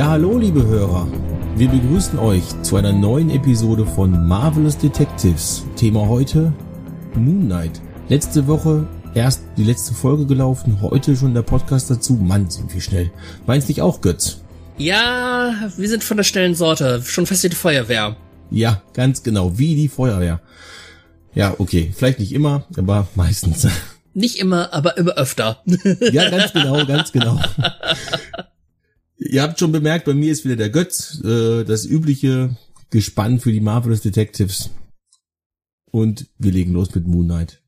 Ja, hallo, liebe Hörer. Wir begrüßen euch zu einer neuen Episode von Marvelous Detectives. Thema heute Moon Knight. Letzte Woche erst die letzte Folge gelaufen, heute schon der Podcast dazu. Mann, sind wir schnell. Meinst nicht auch, Götz? Ja, wir sind von der schnellen Sorte. Schon fast wie die Feuerwehr. Ja, ganz genau, wie die Feuerwehr. Ja, okay, vielleicht nicht immer, aber meistens. Nicht immer, aber immer öfter. Ja, ganz genau, ganz genau. Ihr habt schon bemerkt, bei mir ist wieder der Götz, äh, das übliche Gespann für die Marvelous Detectives. Und wir legen los mit Moon Knight.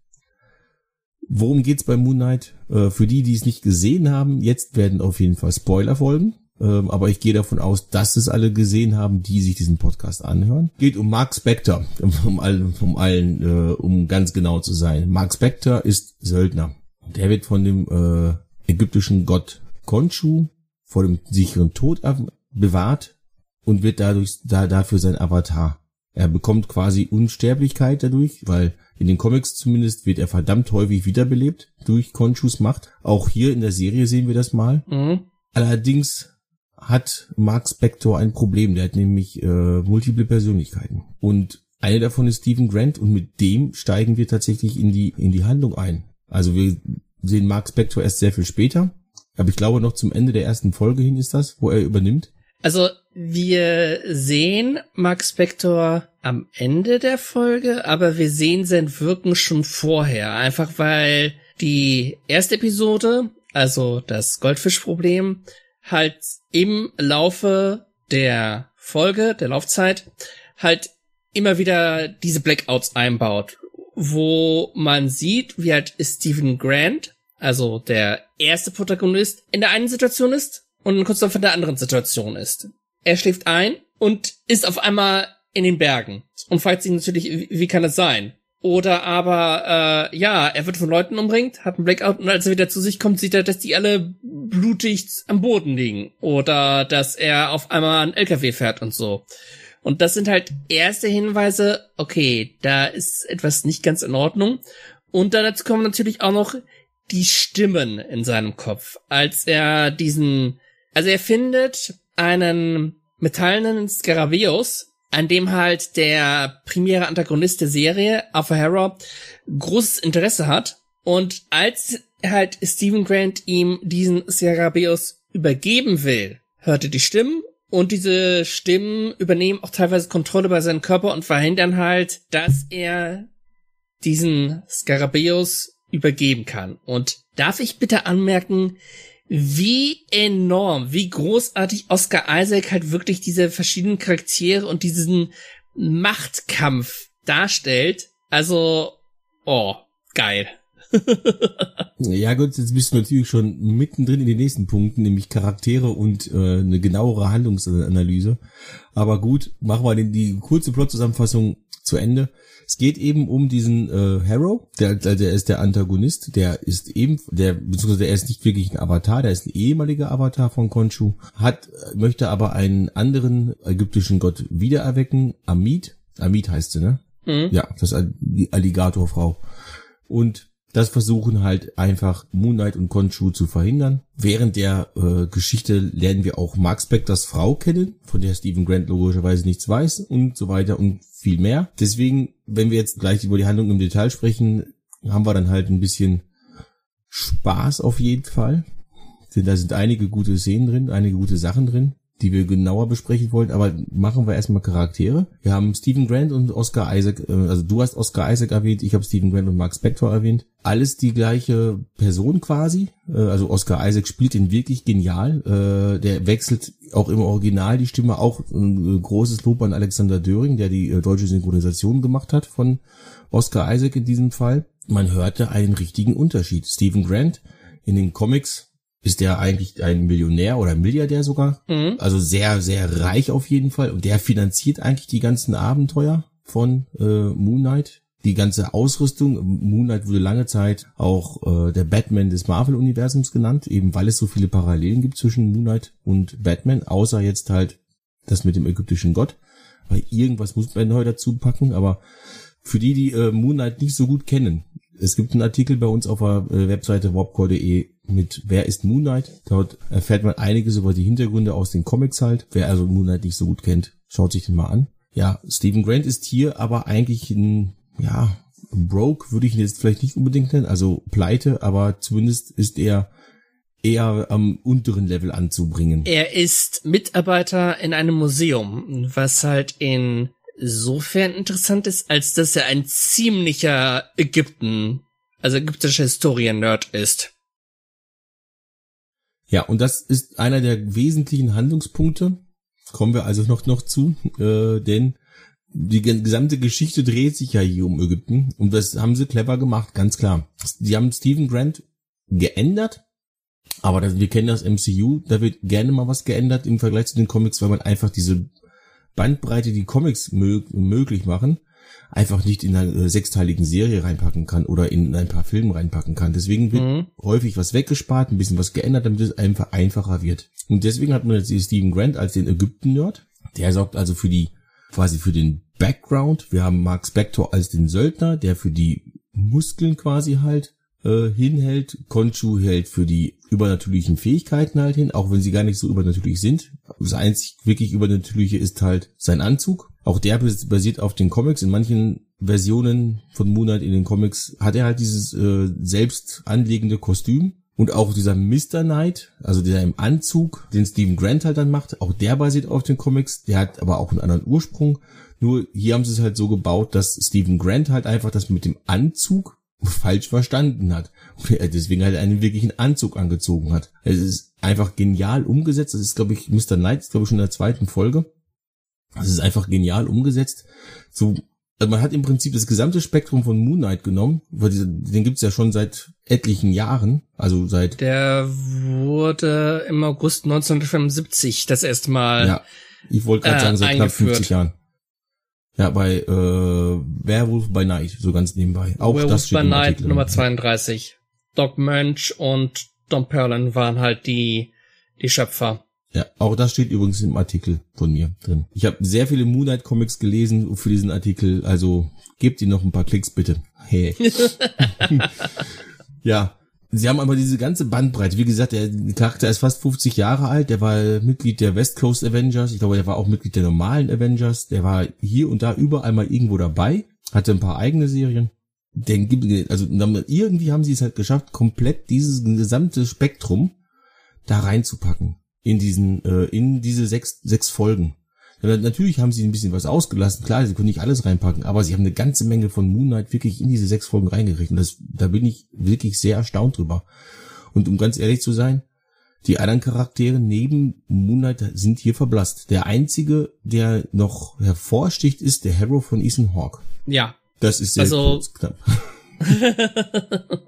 Worum geht's bei Moon Knight? Äh, für die, die es nicht gesehen haben, jetzt werden auf jeden Fall Spoiler folgen. Ähm, aber ich gehe davon aus, dass es alle gesehen haben, die sich diesen Podcast anhören. Geht um Mark Spector, um allen, um allen, äh, um ganz genau zu sein. Mark Spector ist Söldner. Der wird von dem äh, ägyptischen Gott Khonshu vor dem sicheren Tod bewahrt und wird dadurch da dafür sein Avatar. Er bekommt quasi Unsterblichkeit dadurch, weil in den Comics zumindest wird er verdammt häufig wiederbelebt durch Conchus Macht. Auch hier in der Serie sehen wir das mal. Mhm. Allerdings hat Mark Spector ein Problem. Der hat nämlich äh, multiple Persönlichkeiten. Und eine davon ist Stephen Grant und mit dem steigen wir tatsächlich in die, in die Handlung ein. Also wir sehen Mark Spector erst sehr viel später. Aber ich glaube noch zum Ende der ersten Folge hin ist das, wo er übernimmt. Also wir sehen Max Spector am Ende der Folge, aber wir sehen sein Wirken schon vorher. Einfach weil die erste Episode, also das Goldfischproblem, halt im Laufe der Folge, der Laufzeit, halt immer wieder diese Blackouts einbaut, wo man sieht, wie halt Stephen Grant, also der erste Protagonist, in der einen Situation ist und kurz darauf in der anderen Situation ist. Er schläft ein und ist auf einmal in den Bergen und fragt sich natürlich, wie, kann das sein? Oder aber, äh, ja, er wird von Leuten umringt, hat einen Blackout und als er wieder zu sich kommt, sieht er, dass die alle blutig am Boden liegen. Oder dass er auf einmal einen LKW fährt und so. Und das sind halt erste Hinweise, okay, da ist etwas nicht ganz in Ordnung. Und dann dazu kommen natürlich auch noch die Stimmen in seinem Kopf. Als er diesen, also er findet einen metallenen Scarabeus, an dem halt der primäre Antagonist der Serie, Arthur Harrow, großes Interesse hat. Und als halt Stephen Grant ihm diesen Scarabeus übergeben will, hört er die Stimmen und diese Stimmen übernehmen auch teilweise Kontrolle über seinen Körper und verhindern halt, dass er diesen Scarabeus übergeben kann. Und darf ich bitte anmerken, wie enorm, wie großartig Oscar Isaac halt wirklich diese verschiedenen Charaktere und diesen Machtkampf darstellt. Also, oh, geil. ja gut, jetzt bist du natürlich schon mittendrin in den nächsten Punkten, nämlich Charaktere und äh, eine genauere Handlungsanalyse. Aber gut, machen wir die kurze Plot-Zusammenfassung zu Ende. Es geht eben um diesen äh, Harrow, der, der ist der Antagonist, der ist eben, der, beziehungsweise er ist nicht wirklich ein Avatar, der ist ein ehemaliger Avatar von Khonshu, hat, möchte aber einen anderen ägyptischen Gott wiedererwecken, Amit, Amit heißt sie, ne? Mhm. Ja, das ist die Alligatorfrau. Und das versuchen halt einfach Moon Knight und Khonshu zu verhindern. Während der äh, Geschichte lernen wir auch Mark Spectors Frau kennen, von der Stephen Grant logischerweise nichts weiß und so weiter und viel mehr. Deswegen, wenn wir jetzt gleich über die Handlung im Detail sprechen, haben wir dann halt ein bisschen Spaß auf jeden Fall. Denn da sind einige gute Szenen drin, einige gute Sachen drin die wir genauer besprechen wollen, aber machen wir erstmal Charaktere. Wir haben Stephen Grant und Oscar Isaac, äh, also du hast Oscar Isaac erwähnt, ich habe Stephen Grant und Mark Spector erwähnt. Alles die gleiche Person quasi. Äh, also Oscar Isaac spielt ihn wirklich genial. Äh, der wechselt auch im Original die Stimme. Auch ein großes Lob an Alexander Döring, der die deutsche Synchronisation gemacht hat von Oscar Isaac in diesem Fall. Man hörte einen richtigen Unterschied. Stephen Grant in den Comics ist der eigentlich ein Millionär oder Milliardär sogar. Mhm. Also sehr, sehr reich auf jeden Fall. Und der finanziert eigentlich die ganzen Abenteuer von äh, Moon Knight. Die ganze Ausrüstung. Moon Knight wurde lange Zeit auch äh, der Batman des Marvel-Universums genannt, eben weil es so viele Parallelen gibt zwischen Moon Knight und Batman, außer jetzt halt das mit dem ägyptischen Gott. Weil irgendwas muss man heute dazu packen, aber für die, die äh, Moon Knight nicht so gut kennen, Es gibt einen Artikel bei uns auf der äh, Webseite warpcore.de mit Wer ist Moon Knight? Dort erfährt man einiges über die Hintergründe aus den Comics halt. Wer also Moon Knight nicht so gut kennt, schaut sich den mal an. Ja, Stephen Grant ist hier aber eigentlich ein, ja, broke würde ich ihn jetzt vielleicht nicht unbedingt nennen, also pleite, aber zumindest ist er eher am unteren Level anzubringen. Er ist Mitarbeiter in einem Museum, was halt insofern interessant ist, als dass er ein ziemlicher Ägypten, also ägyptischer Historien-Nerd ist. Ja, und das ist einer der wesentlichen Handlungspunkte. Kommen wir also noch, noch zu, äh, denn die gesamte Geschichte dreht sich ja hier um Ägypten und das haben sie clever gemacht, ganz klar. Die haben Stephen Grant geändert, aber das, wir kennen das MCU, da wird gerne mal was geändert im Vergleich zu den Comics, weil man einfach diese Bandbreite, die Comics mög möglich machen, einfach nicht in einer äh, sechsteiligen Serie reinpacken kann oder in ein paar Filmen reinpacken kann. Deswegen wird mhm. häufig was weggespart, ein bisschen was geändert, damit es einfach einfacher wird. Und deswegen hat man jetzt Stephen Grant als den Ägypten-Nerd. Der sorgt also für die, quasi für den Background. Wir haben Mark Spector als den Söldner, der für die Muskeln quasi halt äh, hinhält. Konchu hält für die übernatürlichen Fähigkeiten halt hin, auch wenn sie gar nicht so übernatürlich sind. Das einzig wirklich übernatürliche ist halt sein Anzug. Auch der basiert auf den Comics. In manchen Versionen von Moonlight in den Comics hat er halt dieses äh, selbst anlegende Kostüm. Und auch dieser Mr. Knight, also der im Anzug, den Stephen Grant halt dann macht, auch der basiert auf den Comics. Der hat aber auch einen anderen Ursprung. Nur hier haben sie es halt so gebaut, dass Stephen Grant halt einfach das mit dem Anzug falsch verstanden hat. Und er deswegen halt einen wirklichen Anzug angezogen hat. Es ist einfach genial umgesetzt. Das ist, glaube ich, Mr. Knight, glaube ich, schon in der zweiten Folge. Das ist einfach genial umgesetzt. So, also man hat im Prinzip das gesamte Spektrum von Moon Knight genommen, weil den gibt's ja schon seit etlichen Jahren, also seit. Der wurde im August 1975 das erste Mal. Ja, ich wollte gerade äh, sagen, seit knapp 50 Jahren. Ja, bei äh, Werewolf by Night, so ganz nebenbei. Auch Werewolf das by Night Nummer 32. Doc Munch und Don Perlin waren halt die, die Schöpfer. Ja, auch das steht übrigens im Artikel von mir drin. Ich habe sehr viele Moonlight Comics gelesen für diesen Artikel, also gebt ihr noch ein paar Klicks bitte. Hey. ja, Sie haben aber diese ganze Bandbreite. Wie gesagt, der Charakter ist fast 50 Jahre alt. Der war Mitglied der West Coast Avengers. Ich glaube, der war auch Mitglied der normalen Avengers. Der war hier und da überall mal irgendwo dabei. Hatte ein paar eigene Serien. Den gibt, also irgendwie haben sie es halt geschafft, komplett dieses gesamte Spektrum da reinzupacken in diesen, äh, in diese sechs, sechs Folgen. Natürlich haben sie ein bisschen was ausgelassen, klar, sie können nicht alles reinpacken, aber sie haben eine ganze Menge von Moon Knight wirklich in diese sechs Folgen reingerichtet. Und das, da bin ich wirklich sehr erstaunt drüber. Und um ganz ehrlich zu sein, die anderen Charaktere neben Moon Knight sind hier verblasst. Der einzige, der noch hervorsticht, ist der Hero von Ethan Hawke. Ja. Das ist sehr also, kurz, knapp.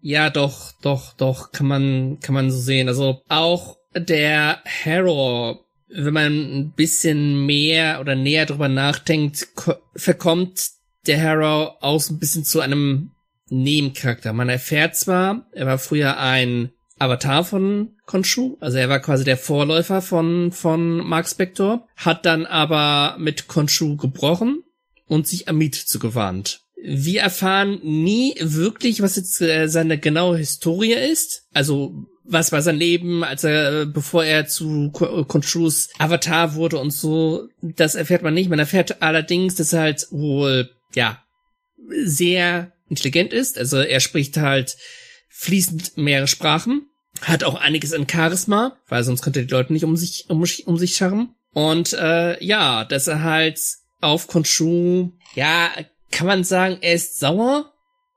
ja, doch, doch, doch, kann man, kann man so sehen. Also auch der Hero wenn man ein bisschen mehr oder näher drüber nachdenkt, verkommt der Harrow auch ein bisschen zu einem Nebencharakter. Man erfährt zwar, er war früher ein Avatar von Khonshu, also er war quasi der Vorläufer von, von Mark Spector, hat dann aber mit Khonshu gebrochen und sich Amit zugewandt. Wir erfahren nie wirklich, was jetzt äh, seine genaue Historie ist. Also was war sein Leben, als er, bevor er zu Contrus Avatar wurde und so, das erfährt man nicht. Man erfährt allerdings, dass er halt wohl, ja, sehr intelligent ist. Also er spricht halt fließend mehrere Sprachen, hat auch einiges an Charisma, weil sonst könnte er die Leute nicht um sich, um, um sich scharren. Und äh, ja, dass er halt auf Khonshu, ja, kann man sagen, er ist sauer,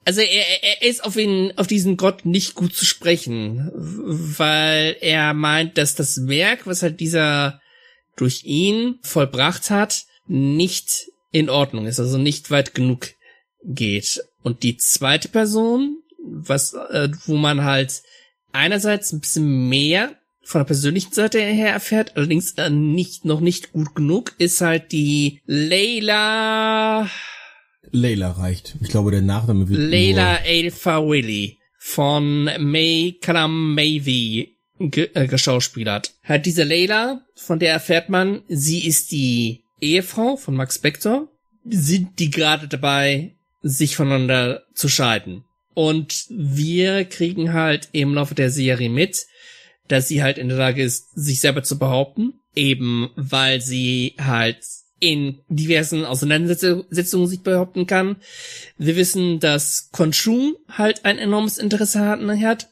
also er, er ist auf ihn, auf diesen Gott nicht gut zu sprechen, weil er meint, dass das Werk, was halt dieser durch ihn vollbracht hat, nicht in Ordnung ist, also nicht weit genug geht. Und die zweite Person, was, äh, wo man halt einerseits ein bisschen mehr von der persönlichen Seite her erfährt, allerdings äh, nicht, noch nicht gut genug, ist halt die Layla Layla reicht. Ich glaube, der Nachname wird Layla Alpha Willy von May Kalam Mavy ge äh, geschauspielert. Hat diese Layla, von der erfährt man, sie ist die Ehefrau von Max Spector, sind die gerade dabei, sich voneinander zu scheiden. Und wir kriegen halt im Laufe der Serie mit, dass sie halt in der Lage ist, sich selber zu behaupten, eben weil sie halt in diversen Auseinandersetzungen sich behaupten kann. Wir wissen, dass Khonshu halt ein enormes Interesse hat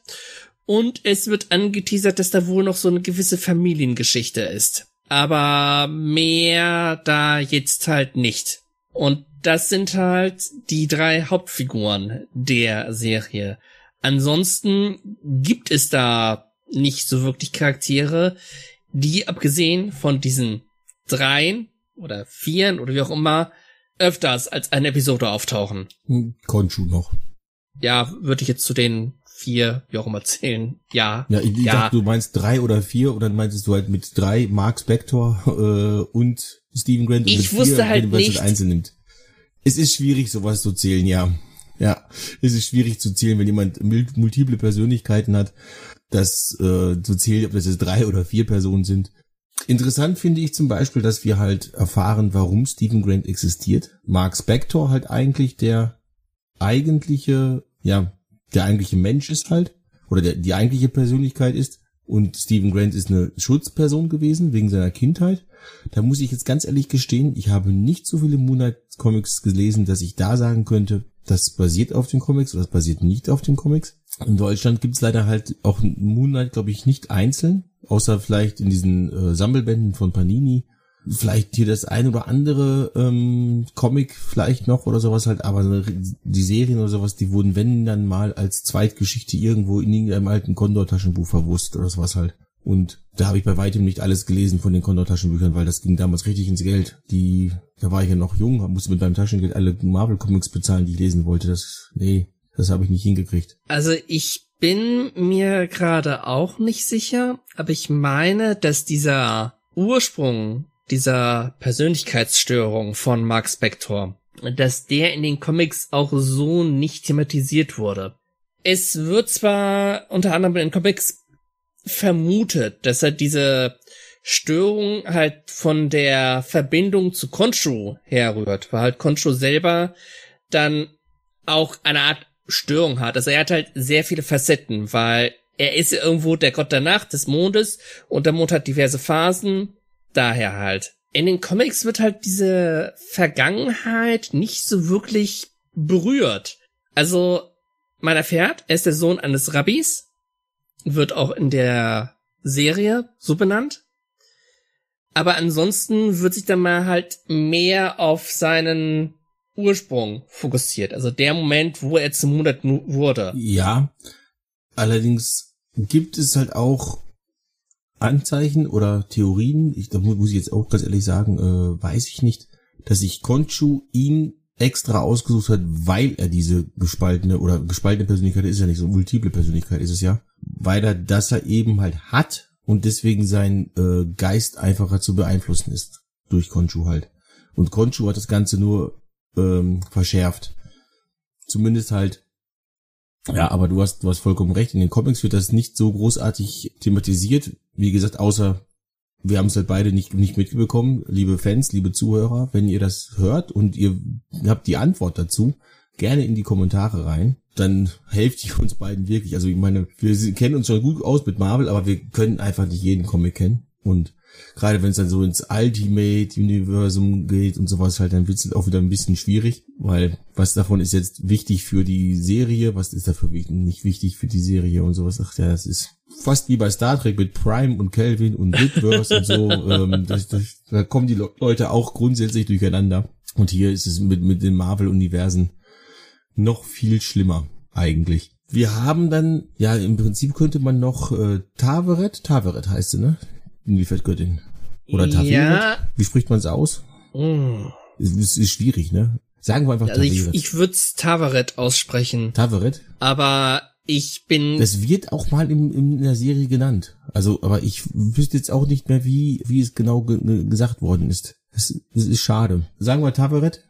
und es wird angeteasert, dass da wohl noch so eine gewisse Familiengeschichte ist. Aber mehr da jetzt halt nicht. Und das sind halt die drei Hauptfiguren der Serie. Ansonsten gibt es da nicht so wirklich Charaktere, die abgesehen von diesen dreien oder vieren oder wie auch immer öfters als eine Episode auftauchen. Hm, Konshu noch. Ja, würde ich jetzt zu den vier, wie auch immer zählen. Ja. Ja, ich, ich ja. dachte, du meinst drei oder vier oder meintest du halt mit drei Mark Spector äh, und Stephen Grant und Ich mit wusste vier, halt nicht- einzeln nimmt. Es ist schwierig, sowas zu zählen, ja. Ja, es ist schwierig zu zählen, wenn jemand mul- multiple Persönlichkeiten hat, das äh, zu zählen, ob das jetzt drei oder vier Personen sind. Interessant finde ich zum Beispiel, dass wir halt erfahren, warum Stephen Grant existiert. Mark Spector halt eigentlich der eigentliche, ja, der eigentliche Mensch ist halt, oder der, die eigentliche Persönlichkeit ist. Und Stephen Grant ist eine Schutzperson gewesen, wegen seiner Kindheit. Da muss ich jetzt ganz ehrlich gestehen, ich habe nicht so viele Moonlight Comics gelesen, dass ich da sagen könnte, das basiert auf den Comics oder das basiert nicht auf den Comics. In Deutschland gibt's leider halt auch Moonlight, glaube ich, nicht einzeln, außer vielleicht in diesen äh, Sammelbänden von Panini. Vielleicht hier das ein oder andere ähm, Comic vielleicht noch oder sowas halt, aber die Serien oder sowas, die wurden, wenn dann mal als Zweitgeschichte irgendwo in irgendeinem alten Condor-Taschenbuch verwurst oder sowas halt. Und da habe ich bei weitem nicht alles gelesen von den Condor-Taschenbüchern, weil das ging damals richtig ins Geld. Die, da war ich ja noch jung, musste mit meinem Taschengeld alle Marvel-Comics bezahlen, die ich lesen wollte. Das, nee, das habe ich nicht hingekriegt. Also ich bin mir gerade auch nicht sicher, aber ich meine, dass dieser Ursprung dieser Persönlichkeitsstörung von Mark Spector, dass der in den Comics auch so nicht thematisiert wurde. Es wird zwar unter anderem in den Comics vermutet, dass er diese Störung halt von der Verbindung zu Khonshu herrührt, weil halt Khonshu selber dann auch eine Art Störung hat. Also er hat halt sehr viele Facetten, weil er ist ja irgendwo der Gott der Nacht, des Mondes und der Mond hat diverse Phasen, daher halt. In den Comics wird halt diese Vergangenheit nicht so wirklich berührt. Also man erfährt, er ist der Sohn eines Rabbis, wird auch in der Serie so benannt. Aber ansonsten wird sich dann mal halt mehr auf seinen Ursprung fokussiert. Also der Moment, wo er zum Monat wurde. Ja, allerdings gibt es halt auch Anzeichen oder Theorien, ich, da mu- muss ich jetzt auch ganz ehrlich sagen, äh, weiß ich nicht, dass sich Konchu ihn extra ausgesucht hat, weil er diese gespaltene oder gespaltene Persönlichkeit ist ja nicht so, multiple Persönlichkeit ist es ja, weil er das er eben halt hat und deswegen sein äh, Geist einfacher zu beeinflussen ist durch Konchu halt. Und Konchu hat das Ganze nur ähm, verschärft. Zumindest halt ja, aber du hast, du hast vollkommen recht. In den Comics wird das nicht so großartig thematisiert. Wie gesagt, außer wir haben es halt beide nicht, nicht mitbekommen. Liebe Fans, liebe Zuhörer, wenn ihr das hört und ihr habt die Antwort dazu, gerne in die Kommentare rein. Dann helft ihr uns beiden wirklich. Also ich meine, wir kennen uns schon gut aus mit Marvel, aber wir können einfach nicht jeden Comic kennen. Und gerade wenn es dann so ins Ultimate Universum geht und sowas halt, dann wird es auch wieder ein bisschen schwierig, weil was davon ist jetzt wichtig für die Serie, was ist dafür nicht wichtig für die Serie und sowas. Ach ja, das ist fast wie bei Star Trek mit Prime und Kelvin und Whitverse und so. Ähm, das, das, da kommen die Le- Leute auch grundsätzlich durcheinander. Und hier ist es mit, mit den Marvel-Universen noch viel schlimmer eigentlich. Wir haben dann, ja, im Prinzip könnte man noch äh, Taveret, Taveret heißt sie, ne? Die Fettgöttin. Oder Taveret? Ja. Wie spricht man es aus? Mm. Es ist, ist schwierig, ne? Sagen wir einfach Also ich, Taveret. ich würde Tavaret aussprechen, Taveret? aber ich bin Das wird auch mal in, in der Serie genannt. Also, aber ich wüsste jetzt auch nicht mehr, wie, wie es genau ge ge- gesagt worden ist. Das, das ist schade. Sagen wir Taveret?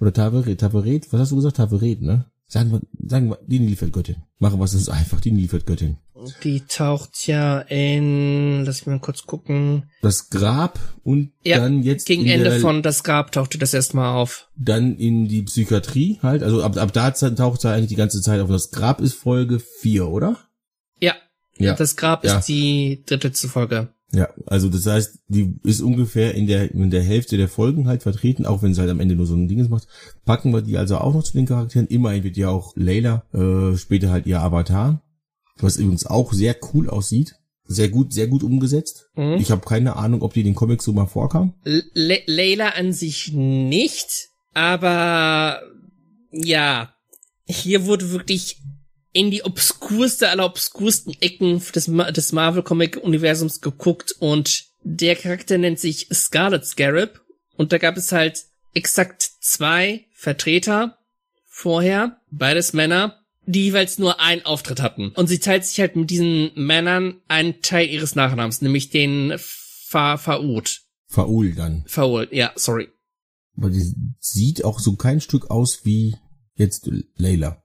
Oder Taveret? Taveret? Was hast du gesagt? Taveret, ne? Sagen wir, sagen wir, die Nilpferdgöttin. Machen wir es uns einfach, die Nilpferdgöttin. Die taucht ja in, lass mich mal kurz gucken. Das Grab und Ja, dann jetzt Gegen Ende der, von Das Grab tauchte das erstmal auf. dann in die Psychiatrie halt. Also ab, ab da taucht er eigentlich die ganze Zeit auf. Das Grab ist Folge 4, oder? Ja. Ja. Das Grab Ja. ist die dritte Folge. Ja, also das heißt, die ist ungefähr in der in der Hälfte der Folgen halt vertreten, auch wenn sie halt am Ende nur so ein Ding macht. Packen wir die also auch noch zu den Charakteren. Immerhin wird ja auch Layla äh, später halt ihr Avatar, was übrigens auch sehr cool aussieht. Sehr gut, sehr gut umgesetzt. Mhm. Ich habe keine Ahnung, ob die den Comics so mal vorkam. Le Layla an sich nicht, aber ja, hier wurde wirklich in die obskurste aller obskursten Ecken des, Ma des Marvel-Comic-Universums geguckt und der Charakter nennt sich Scarlet Scarab und da gab es halt exakt zwei Vertreter vorher, beides Männer, die jeweils nur einen Auftritt hatten. Und sie teilt sich halt mit diesen Männern einen Teil ihres Nachnamens, nämlich den Fa Faud. Faul dann. Faul, ja, sorry. Aber die sieht auch so kein Stück aus wie jetzt Layla.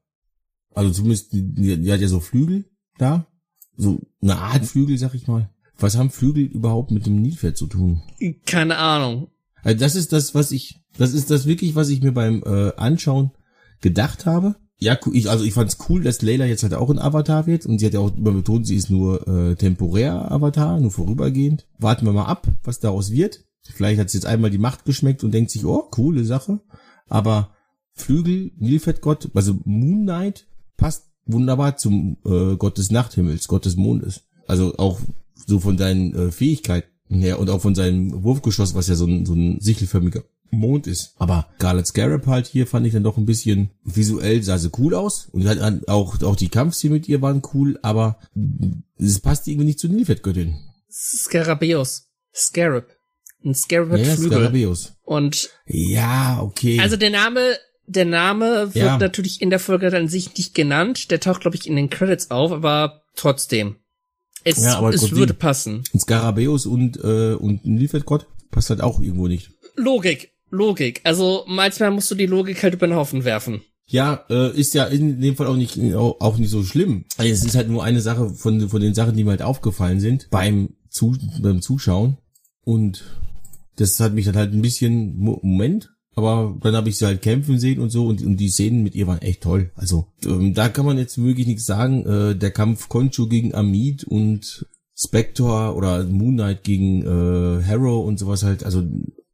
Also zumindest, die, die hat ja so Flügel da. So eine Art Flügel, sag ich mal. Was haben Flügel überhaupt mit dem Nilpferd zu tun? Keine Ahnung. Also das ist das, was ich, das ist das wirklich, was ich mir beim äh, Anschauen gedacht habe. Ja, ich, also ich fand's cool, dass Layla jetzt halt auch ein Avatar wird und sie hat ja auch immer betont, sie ist nur äh, temporär Avatar, nur vorübergehend. Warten wir mal ab, was daraus wird. Vielleicht hat sie jetzt einmal die Macht geschmeckt und denkt sich, oh, coole Sache. Aber Flügel, Nilpferdgott, also Moon Knight passt wunderbar zum äh, Gott des Nachthimmels, Gott des Mondes. Also auch so von seinen äh, Fähigkeiten her und auch von seinem Wurfgeschoss, was ja so ein, so ein sichelförmiger Mond ist. Aber Scarlet Scarab halt hier fand ich dann doch ein bisschen visuell sah sie cool aus und halt auch auch die Kampfszenen mit ihr waren cool, aber es passt irgendwie nicht zu Nilpferdgöttin. Skarabäus. Scarab. Ein Scarab hat Ja, Flügel. Skarabäus. Und Ja, okay. also der Name, der Name wird Ja. natürlich in der Folge an sich nicht genannt. Der taucht, glaube ich, in den Credits auf, aber trotzdem. Es, Ja, aber es trotzdem. würde passen. Und Skarabäus und äh, und Nilpferdgott passt halt auch irgendwo nicht. Logik. Logik. Also manchmal musst du die Logik halt über den Haufen werfen. Ja, äh, ist ja in dem Fall auch nicht auch nicht so schlimm. Also es ist halt nur eine Sache von von den Sachen, die mir halt aufgefallen sind beim zu, beim Zuschauen und das hat mich dann halt ein bisschen Mo- Moment, aber dann habe ich sie halt kämpfen sehen und so und, und die Szenen mit ihr waren echt toll. Also ähm, da kann man jetzt wirklich nichts sagen. Äh, der Kampf Conchu gegen Amid und Spector oder Moon Knight gegen äh, Harrow und sowas halt. Also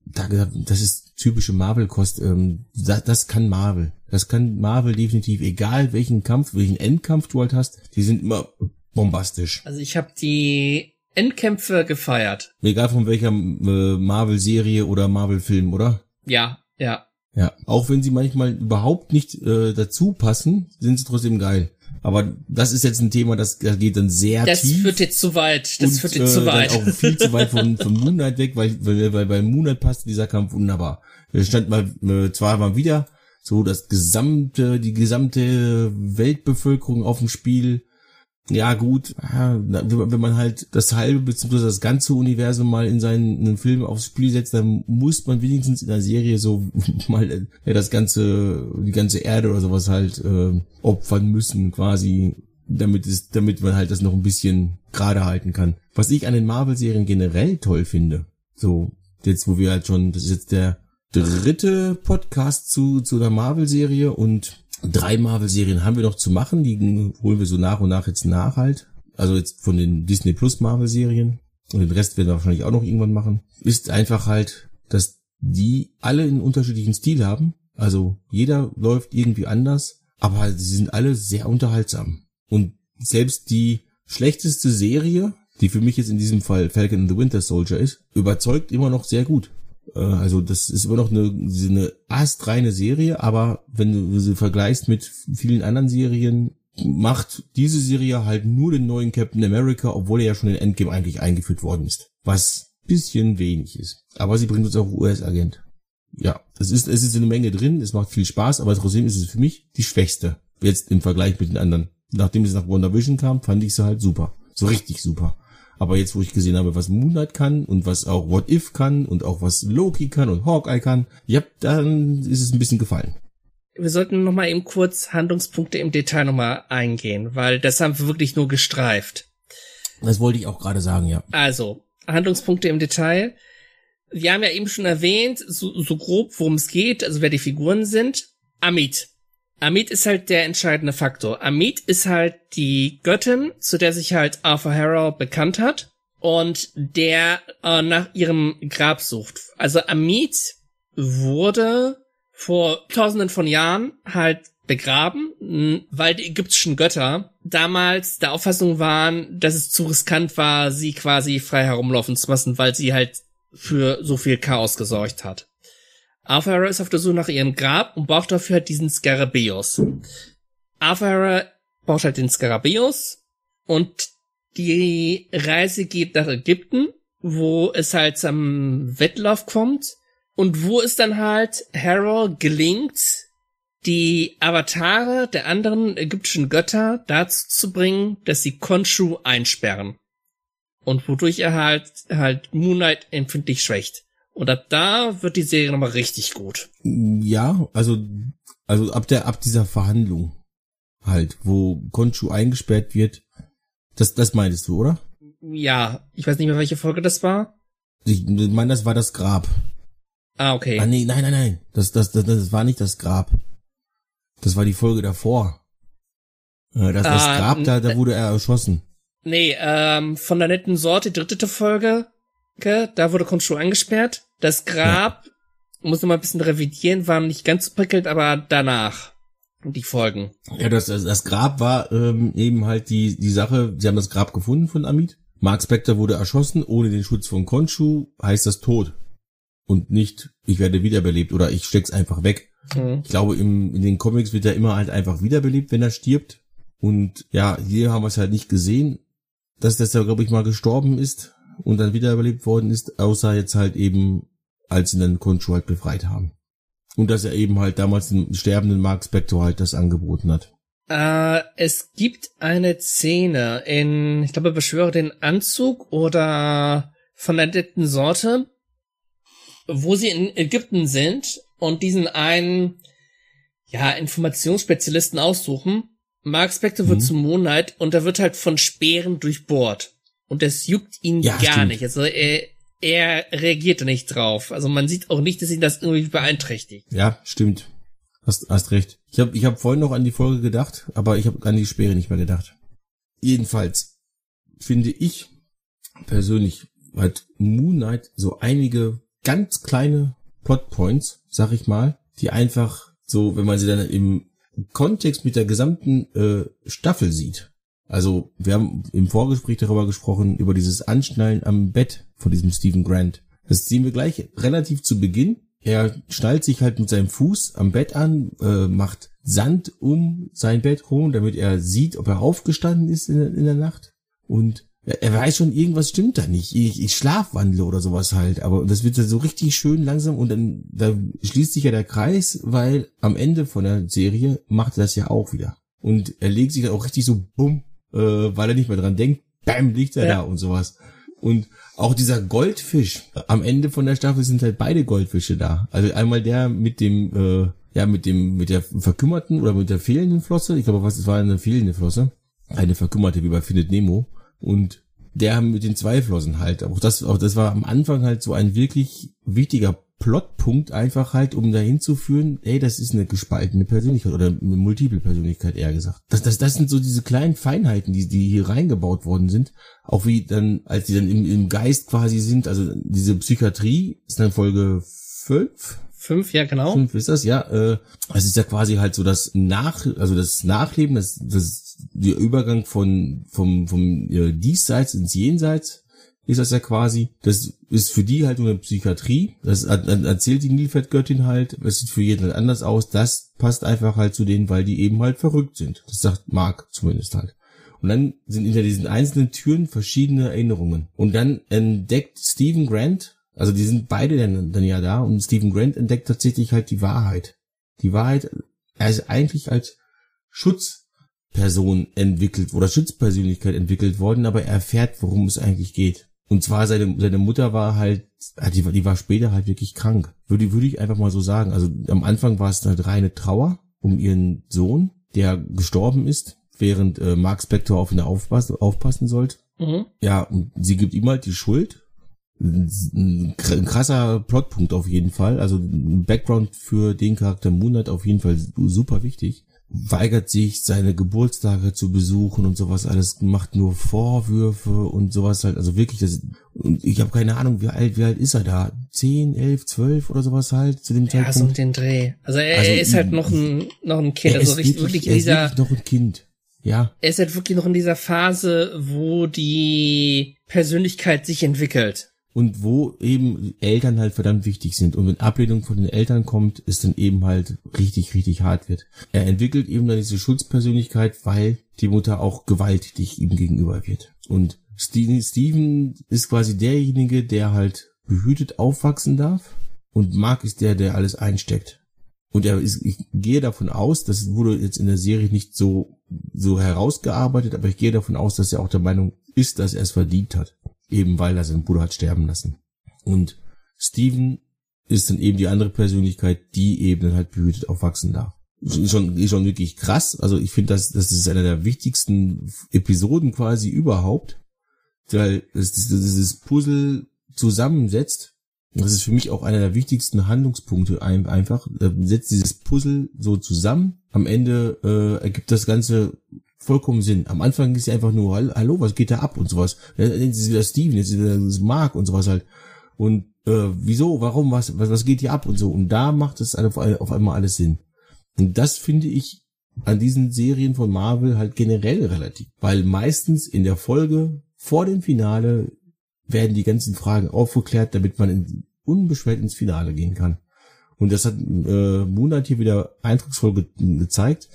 da das ist typische Marvel-Kost. Ähm, das, das kann Marvel. Das kann Marvel definitiv. Egal welchen Kampf, welchen Endkampf du halt hast, die sind immer bombastisch. Also ich habe die Endkämpfe gefeiert. Egal von welcher äh, Marvel-Serie oder Marvel-Film, oder? Ja, ja. Ja. Auch wenn sie manchmal überhaupt nicht äh, dazu passen, sind sie trotzdem geil. Aber das ist jetzt ein Thema, das, das geht dann sehr Das tief. führt jetzt zu weit. Das und, führt jetzt zu äh, weit. Dann auch viel zu weit von, von Moon Knight weg, weil, weil, weil bei Moon Knight passt dieser Kampf wunderbar. Da stand mal, äh, zwar mal wieder so das gesamte, die gesamte Weltbevölkerung auf dem Spiel. Ja, gut, wenn man halt das halbe beziehungsweise das ganze Universum mal in seinen in einen Film aufs Spiel setzt, dann muss man wenigstens in der Serie so mal äh, ja, das ganze, die ganze Erde oder sowas halt äh, opfern müssen, quasi, damit es, damit man halt das noch ein bisschen gerade halten kann. Was ich an den Marvel-Serien generell toll finde, so jetzt, wo wir halt schon, das ist jetzt der dritte Podcast zu zu der Marvel-Serie und drei Marvel-Serien haben wir noch zu machen, die holen wir so nach und nach jetzt nach halt. Also jetzt von den Disney Plus Marvel-Serien und den Rest werden wir wahrscheinlich auch noch irgendwann machen. Ist einfach halt, dass die alle einen unterschiedlichen Stil haben. Also jeder läuft irgendwie anders, aber sie sind alle sehr unterhaltsam. Und selbst die schlechteste Serie, die für mich jetzt in diesem Fall Falcon and the Winter Soldier ist, überzeugt immer noch sehr gut. Äh, Also das ist immer noch eine, eine astreine Serie, aber wenn du sie vergleichst mit vielen anderen Serien, macht diese Serie halt nur den neuen Captain America, obwohl er ja schon in Endgame eigentlich eingeführt worden ist. Was bisschen wenig ist. Aber sie bringt uns auch US-Agent. Ja, es ist, es ist eine Menge drin, es macht viel Spaß, aber trotzdem ist es für mich die schwächste. Jetzt im Vergleich mit den anderen. Nachdem es nach WandaVision kam, fand ich sie halt super. So richtig super. Aber jetzt, wo ich gesehen habe, was Moon Knight kann und was auch What If kann und auch was Loki kann und Hawkeye kann, ja, dann ist es ein bisschen gefallen. wir sollten noch mal eben kurz Handlungspunkte im Detail noch mal eingehen, weil das haben wir wirklich nur gestreift. Das wollte ich auch gerade sagen, ja. Also, Handlungspunkte im Detail. Wir haben ja eben schon erwähnt, so, so grob, worum es geht, also wer die Figuren sind. Amit. Amit ist halt der entscheidende Faktor. Amit ist halt die Göttin, zu der sich halt Arthur Harrow bekannt hat und der äh, nach ihrem Grab sucht. Also Amit wurde vor tausenden von Jahren halt begraben, weil die ägyptischen Götter damals der Auffassung waren, dass es zu riskant war, sie quasi frei herumlaufen zu lassen, weil sie halt für so viel Chaos gesorgt hat. Arthur ist auf der Suche nach ihrem Grab und braucht dafür halt diesen Skarabäus. Arthur braucht halt den Skarabäus und die Reise geht nach Ägypten, wo es halt zum Wettlauf kommt und wo es dann halt Harrow gelingt, die Avatare der anderen ägyptischen Götter dazu zu bringen, dass sie Khonshu einsperren. Und wodurch er halt, halt Moonlight empfindlich schwächt. Und ab da wird die Serie nochmal richtig gut. Ja, also, also ab der, ab dieser Verhandlung halt, wo Khonshu eingesperrt wird, das, das meintest du, oder? Ja, ich weiß nicht mehr, welche Folge das war. Ich meine, das war das Grab. Ah, okay. Ah, nee, nein, nein, nein. Das, das, das, das war nicht das Grab. Das war die Folge davor. Äh, das, das ah, Grab, da, da wurde er erschossen. Nee, ähm, von der netten Sorte, dritte Folge, da wurde Khonshu eingesperrt. Das Grab, ja. muss noch mal ein bisschen revidieren, war nicht ganz so prickelt, aber danach die Folgen. Ja, das, das, Grab war ähm, eben halt die, die Sache, sie haben das Grab gefunden von Amit. Mark Spector wurde erschossen, ohne den Schutz von Khonshu heißt das Tod. Und nicht, ich werde wiederbelebt oder ich steck's einfach weg. Mhm. Ich glaube, im, in den Comics wird er immer halt einfach wiederbelebt, wenn er stirbt. Und ja, hier haben wir es halt nicht gesehen, dass das ja, glaube ich, mal gestorben ist und dann wiederbelebt worden ist, außer jetzt halt eben, als sie dann Khonshu halt befreit haben. Und dass er eben halt damals den sterbenden Mark Spector halt das angeboten hat. Äh, es gibt eine Szene in, ich glaube, Beschwöre den Anzug oder von der dritten Sorte, wo sie in Ägypten sind und diesen einen, ja, Informationsspezialisten aussuchen. Mark Spector wird mhm. zum Moonlight und er wird halt von Speeren durchbohrt. Und das juckt ihn ja, gar stimmt. nicht. Also er, er reagierte nicht drauf. Also man sieht auch nicht, dass ihn das irgendwie beeinträchtigt. Ja, stimmt. Hast, hast recht. Ich habe ich hab vorhin noch an die Folge gedacht, aber ich habe an die Speere nicht mehr gedacht. Jedenfalls finde ich persönlich hat Moon Knight so einige ganz kleine Plotpoints, sag ich mal, die einfach so, wenn man sie dann im Kontext mit der gesamten äh, Staffel sieht, also, wir haben im Vorgespräch darüber gesprochen, über dieses Anschnallen am Bett von diesem Stephen Grant. Das sehen wir gleich relativ zu Beginn. Er schnallt sich halt mit seinem Fuß am Bett an, äh, macht Sand um sein Bett rum, damit er sieht, ob er aufgestanden ist in, in der Nacht. Und er weiß schon, irgendwas stimmt da nicht. Ich, ich schlafwandle oder sowas halt. Aber das wird so richtig schön langsam und dann da schließt sich ja der Kreis, weil am Ende von der Serie macht er das ja auch wieder. Und er legt sich dann auch richtig so bumm äh, weil er nicht mehr dran denkt, bam, liegt er ja. da und sowas. Und auch dieser Goldfisch, am Ende von der Staffel sind halt beide Goldfische da. Also einmal der mit dem, äh, ja, mit dem, mit der verkümmerten oder mit der fehlenden Flosse. Ich glaube, was, es war eine fehlende Flosse. Eine verkümmerte, wie bei Findet Nemo. Und der mit den zwei Flossen halt. Auch das, auch das war am Anfang halt so ein wirklich wichtiger Plotpunkt einfach halt, um dahin zu führen, ey, das ist eine gespaltene Persönlichkeit oder eine multiple Persönlichkeit eher gesagt. Das, das, das sind so diese kleinen Feinheiten, die, die hier reingebaut worden sind. Auch wie dann, als die dann im, im Geist quasi sind, also diese Psychiatrie ist dann Folge fünf. Fünf, ja, genau. Fünf ist das, ja. Äh, es ist ja quasi halt so das Nach, also das Nachleben, das, das, der Übergang von, vom, vom äh, Diesseits ins Jenseits ist das ja quasi. Das ist für die halt nur eine Psychiatrie. Das erzählt die Nilpferdgöttin halt. Es sieht für jeden halt anders aus. Das passt einfach halt zu denen, weil die eben halt verrückt sind. Das sagt Mark zumindest halt. Und dann sind hinter diesen einzelnen Türen verschiedene Erinnerungen. Und dann entdeckt Stephen Grant, also die sind beide dann, dann ja da, und Stephen Grant entdeckt tatsächlich halt die Wahrheit. Die Wahrheit, er ist eigentlich als Schutzperson entwickelt oder Schutzpersönlichkeit entwickelt worden, aber er erfährt, worum es eigentlich geht. Und zwar seine, seine Mutter war halt, die, die war später halt wirklich krank. Würde, würde ich einfach mal so sagen. Also am Anfang war es halt reine Trauer. um ihren Sohn, der gestorben ist, während äh, Mark Spector auf ihn aufpassen, aufpassen sollte. Mhm. Ja, und sie gibt ihm halt die Schuld. Ein krasser Plotpunkt auf jeden Fall. Also ein Background für den Charakter Moonlight auf jeden Fall super wichtig weigert sich, seine Geburtstage zu besuchen und sowas alles, macht nur Vorwürfe und sowas halt, also wirklich, das, und ich habe keine Ahnung, wie alt, wie alt ist er da? Zehn, elf, zwölf oder sowas halt zu dem Zeitpunkt? Ja, so den Dreh. Also er, also, er ist halt noch ein, noch ein Kind, also richtig, wirklich in dieser, noch ein Kind. Ja. Er ist halt wirklich noch in dieser Phase, wo die Persönlichkeit sich entwickelt und wo eben Eltern halt verdammt wichtig sind. Und wenn Ablehnung von den Eltern kommt, ist dann eben halt richtig, richtig hart wird. Er entwickelt eben dann diese Schutzpersönlichkeit, weil die Mutter auch gewalttätig ihm gegenüber wird. Und Steven ist quasi derjenige, der halt behütet aufwachsen darf. Und Mark ist der, der alles einsteckt. Und er ist, ich gehe davon aus, das wurde jetzt in der Serie nicht so, so herausgearbeitet, aber ich gehe davon aus, dass er auch der Meinung ist, dass er es verdient hat eben weil er seinen Bruder hat sterben lassen. Und Steven ist dann eben die andere Persönlichkeit, die eben dann halt behütet aufwachsen darf. Schon, schon wirklich krass. Also ich finde, das, das ist einer der wichtigsten Episoden quasi überhaupt, weil es dieses Puzzle zusammensetzt. Das ist für mich auch einer der wichtigsten Handlungspunkte einfach. Setzt dieses Puzzle so zusammen. Am Ende äh, ergibt das Ganze vollkommen Sinn. Am Anfang ist sie einfach nur, hallo, was geht da ab und sowas. Jetzt ist wieder Steven, jetzt ist wieder Mark und sowas halt. Und äh, wieso, warum, was, was, was geht hier ab und so. Und da macht es auf, einmal alles Sinn. Und das finde ich an diesen Serien von Marvel halt generell relativ. Weil meistens in der Folge vor dem Finale werden die ganzen Fragen aufgeklärt, damit man in, unbeschwert ins Finale gehen kann. Und das hat äh, Moonlight hier wieder eindrucksvoll ge gezeigt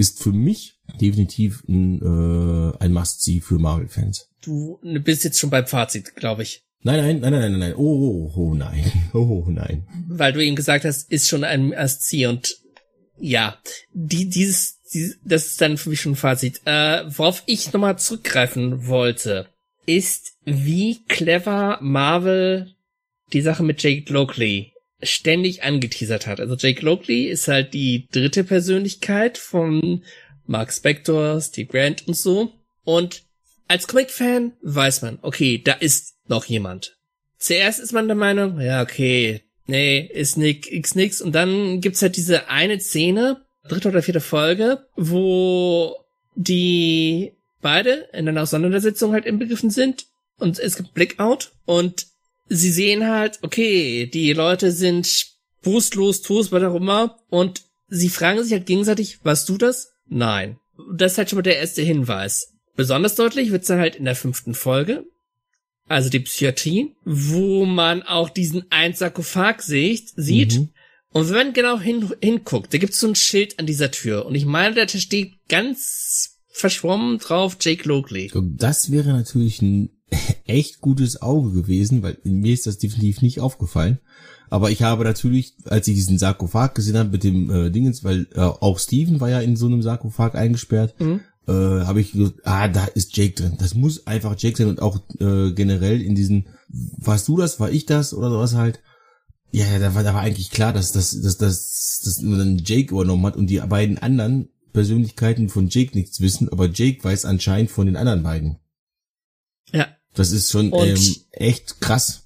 ist für mich definitiv ein, äh, ein Must-See für Marvel-Fans. Du bist jetzt schon beim Fazit, glaube ich. Nein, nein, nein, nein, nein, nein. Oh, oh, oh, nein. Oh, nein. Weil du eben gesagt hast, ist schon ein Must-See und ja, die, dieses, dieses, das ist dann für mich schon ein Fazit. Äh, worauf ich nochmal zurückgreifen wollte, ist, wie clever Marvel die Sache mit Jake Lockley ständig angeteasert hat. Also Jake Lockley ist halt die dritte Persönlichkeit von Mark Spector, Steve Grant und so. Und als Comic-Fan weiß man, okay, da ist noch jemand. Zuerst ist man der Meinung, ja, okay, nee, ist nix, x nix. Und dann gibt's halt diese eine Szene, dritte oder vierte Folge, wo die beide in einer Auseinandersetzung halt inbegriffen sind und es gibt Blackout und sie sehen halt, okay, die Leute sind bewusstlos, Toast, was auch immer, und sie fragen sich halt gegenseitig, warst du das? Nein. Das ist halt schon mal der erste Hinweis. Besonders deutlich wird's dann halt in der fünften Folge, also die Psychiatrie, wo man auch diesen einen Sarkophag sieht, sieht. Mhm. Und wenn man genau hin, hinguckt, da gibt's so ein Schild an dieser Tür. Und ich meine, da steht ganz verschwommen drauf Jake Lockley. Das wäre natürlich ein echt gutes Auge gewesen, weil mir ist das definitiv nicht aufgefallen. Aber ich habe natürlich, als ich diesen Sarkophag gesehen habe mit dem äh, Dingens, weil äh, auch Steven war ja in so einem Sarkophag eingesperrt, mhm. äh, habe ich gesagt, ah, da ist Jake drin. Das muss einfach Jake sein und auch äh, generell in diesen, warst du das, war ich das oder sowas halt. Ja, da war, da war eigentlich klar, dass das, dass, dass, dass dann Jake übernommen hat und die beiden anderen Persönlichkeiten von Jake nichts wissen, aber Jake weiß anscheinend von den anderen beiden. Ja. Das ist schon und, ähm, echt krass.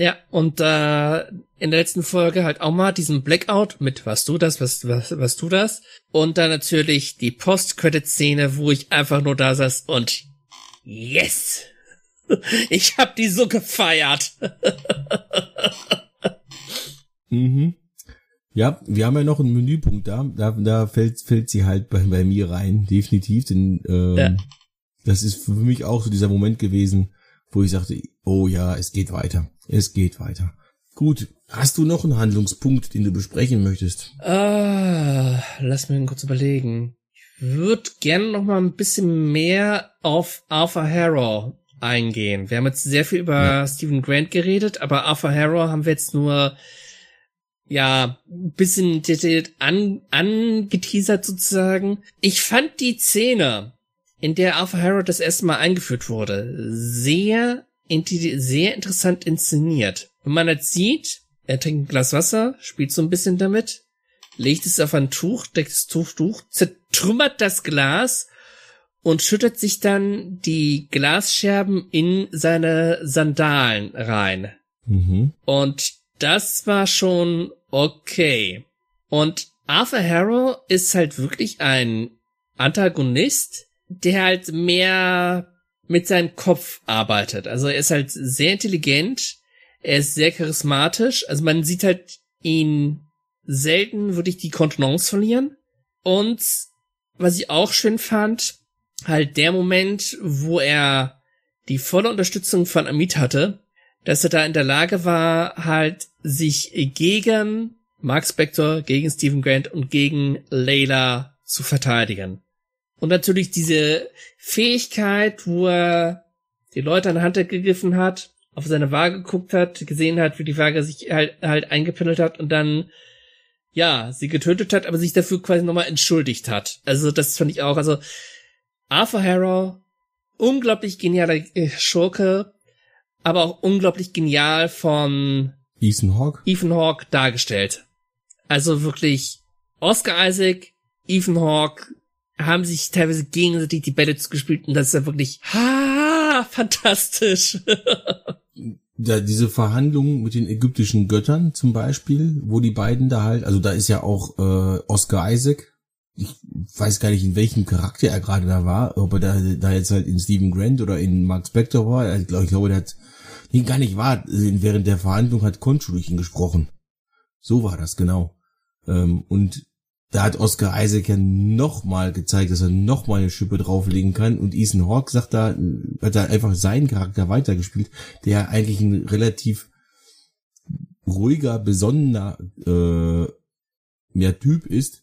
Ja, und äh, in der letzten Folge halt auch mal diesen Blackout mit was du das, was, was, was du das. Und dann natürlich die Post-Credit-Szene, wo ich einfach nur da saß und yes! Ich hab die so gefeiert. mhm. Ja, wir haben ja noch einen Menüpunkt da. Da, da fällt, fällt sie halt bei, bei mir rein, definitiv. Denn ähm, ja das ist für mich auch so dieser Moment gewesen, wo ich sagte, oh ja, es geht weiter. Es geht weiter. Gut, hast du noch einen Handlungspunkt, den du besprechen möchtest? Ah, lass mich kurz überlegen. Ich würde gerne noch mal ein bisschen mehr auf Arthur Harrow eingehen. Wir haben jetzt sehr viel über ja. Stephen Grant geredet, aber Arthur Harrow haben wir jetzt nur ja, ein bisschen detailliert an, angeteasert sozusagen. Ich fand die Szene, in der Arthur Harrow das erste Mal eingeführt wurde, sehr, sehr interessant inszeniert. Wenn man jetzt sieht, er trinkt ein Glas Wasser, spielt so ein bisschen damit, legt es auf ein Tuch, deckt das Tuch, Tuch, zertrümmert das Glas und schüttet sich dann die Glasscherben in seine Sandalen rein. Mhm. Und das war schon okay. Und Arthur Harrow ist halt wirklich ein Antagonist, der halt mehr mit seinem Kopf arbeitet. Also er ist halt sehr intelligent, er ist sehr charismatisch, also man sieht halt ihn selten wirklich die Kontenance verlieren. Und was ich auch schön fand, halt der Moment, wo er die volle Unterstützung von Amit hatte, dass er da in der Lage war, halt sich gegen Mark Spector, gegen Stephen Grant und gegen Layla zu verteidigen. Und natürlich diese Fähigkeit, wo er die Leute an die Hand gegriffen hat, auf seine Waage geguckt hat, gesehen hat, wie die Waage sich halt, halt eingependelt hat und dann, ja, sie getötet hat, aber sich dafür quasi nochmal entschuldigt hat. Also das fand ich auch, also Arthur Harrow, unglaublich genialer äh, Schurke, aber auch unglaublich genial von Ethan Hawke. Ethan Hawke dargestellt. Also wirklich Oscar Isaac, Ethan Hawke haben sich teilweise gegenseitig die Bälle zugespielt und das ist ja wirklich ha, fantastisch. da diese Verhandlungen mit den ägyptischen Göttern zum Beispiel, wo die beiden da halt, also da ist ja auch äh, Oscar Isaac, ich weiß gar nicht, in welchem Charakter er gerade da war, ob er da, da jetzt halt in Stephen Grant oder in Mark Spector war. Ich glaube, ich glaube, der hat, nee, gar nicht wahr, während der Verhandlung hat Conchu durch ihn gesprochen. So war das, genau. Ähm, und da hat Oscar Isaac ja nochmal gezeigt, dass er nochmal eine Schippe drauflegen kann. Und Ethan Hawke sagt da, hat da einfach seinen Charakter weitergespielt, der eigentlich ein relativ ruhiger, besonnener äh, ja, Typ ist,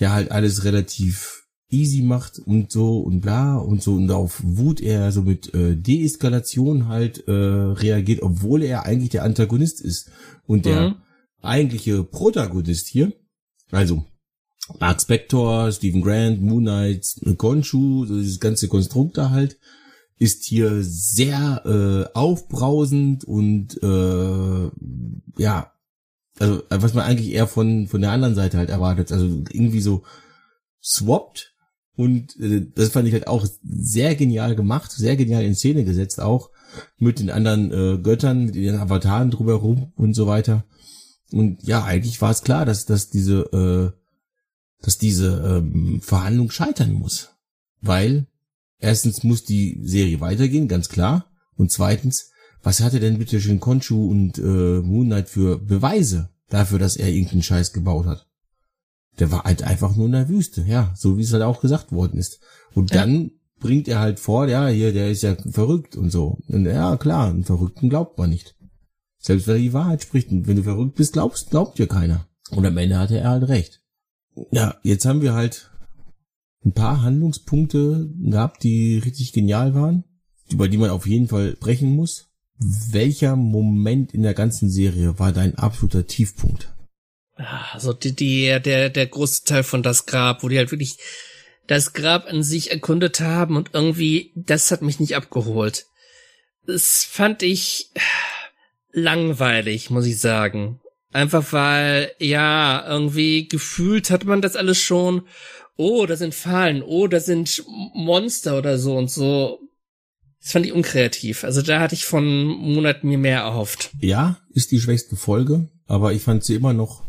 der halt alles relativ easy macht und so und bla und so und auf Wut er so mit äh, Deeskalation halt äh, reagiert, obwohl er eigentlich der Antagonist ist und der mhm. eigentliche Protagonist hier, also Mark Spector, Stephen Grant, Moon Knight, Konshu, so dieses ganze Konstrukt da halt, ist hier sehr äh, aufbrausend und äh, ja, also was man eigentlich eher von von der anderen Seite halt erwartet, also irgendwie so swapped und äh, das fand ich halt auch sehr genial gemacht, sehr genial in Szene gesetzt auch mit den anderen äh, Göttern, mit den Avataren drumherum und so weiter. Und ja, eigentlich war es klar, dass dass diese äh, dass diese ähm, Verhandlung scheitern muss. Weil erstens muss die Serie weitergehen, ganz klar. Und zweitens, was hatte denn bitte schön Konshu und äh, Moon Knight für Beweise dafür, dass er irgendeinen Scheiß gebaut hat? Der war halt einfach nur in der Wüste, ja, so wie es halt auch gesagt worden ist. Und ja. dann bringt er halt vor, ja, hier, der ist ja verrückt und so. Und ja, klar, einen Verrückten glaubt man nicht. Selbst wenn er die Wahrheit spricht. Und wenn du verrückt bist, glaubst, glaubt dir keiner. Und am Ende hatte er halt recht ja, jetzt haben wir halt ein paar Handlungspunkte gehabt, die richtig genial waren, über die man auf jeden Fall brechen muss. Welcher Moment in der ganzen Serie war dein absoluter Tiefpunkt? Also die, die, der, der große Teil von das Grab, wo die halt wirklich das Grab an sich erkundet haben und irgendwie, das hat mich nicht abgeholt. Das fand ich langweilig, muss ich sagen. Einfach weil, ja, irgendwie gefühlt hat man das alles schon. Oh, da sind Fallen. Oh, da sind Monster oder so und so. Das fand ich unkreativ. Also da hatte ich von Monat mir mehr erhofft. Ja, ist die schwächste Folge, aber ich fand sie immer noch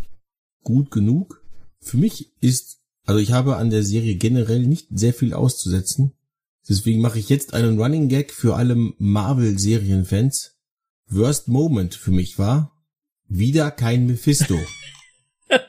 gut genug. Für mich ist, also ich habe an der Serie generell nicht sehr viel auszusetzen. Deswegen mache ich jetzt einen Running Gag für alle Marvel-Serienfans. Worst Moment für mich war, wieder kein Mephisto.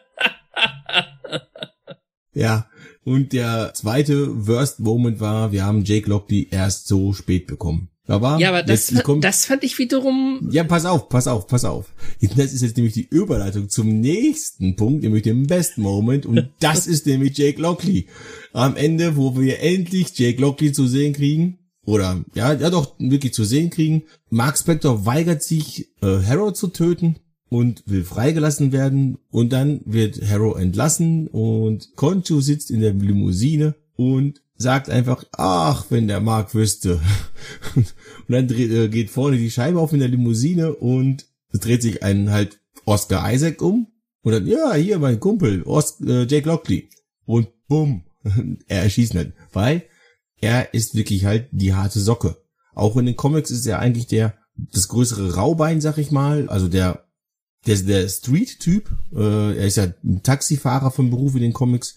ja. Und der zweite Worst Moment war, wir haben Jake Lockley erst so spät bekommen. Aber ja, aber das, das fand ich wiederum. Ja, pass auf, pass auf, pass auf. Das ist jetzt nämlich die Überleitung zum nächsten Punkt, nämlich dem Best Moment. Und das ist nämlich Jake Lockley. Am Ende, wo wir endlich Jake Lockley zu sehen kriegen. Oder, ja, ja doch, wirklich zu sehen kriegen. Mark Spector weigert sich, äh, Harrow zu töten und will freigelassen werden und dann wird Harrow entlassen und Conchu sitzt in der Limousine und sagt einfach, ach, wenn der Mark wüsste. und dann dreht, äh, geht vorne die Scheibe auf in der Limousine und es dreht sich ein halt Oscar Isaac um Und dann, ja, hier mein Kumpel, Ost, äh, Jake Lockley. Und bumm, er erschießt nicht. Weil er ist wirklich halt die harte Socke. Auch in den Comics ist er eigentlich der, das größere Raubein, sag ich mal. Also der, der, der Street-Typ. Äh, er ist ja ein Taxifahrer vom Beruf in den Comics.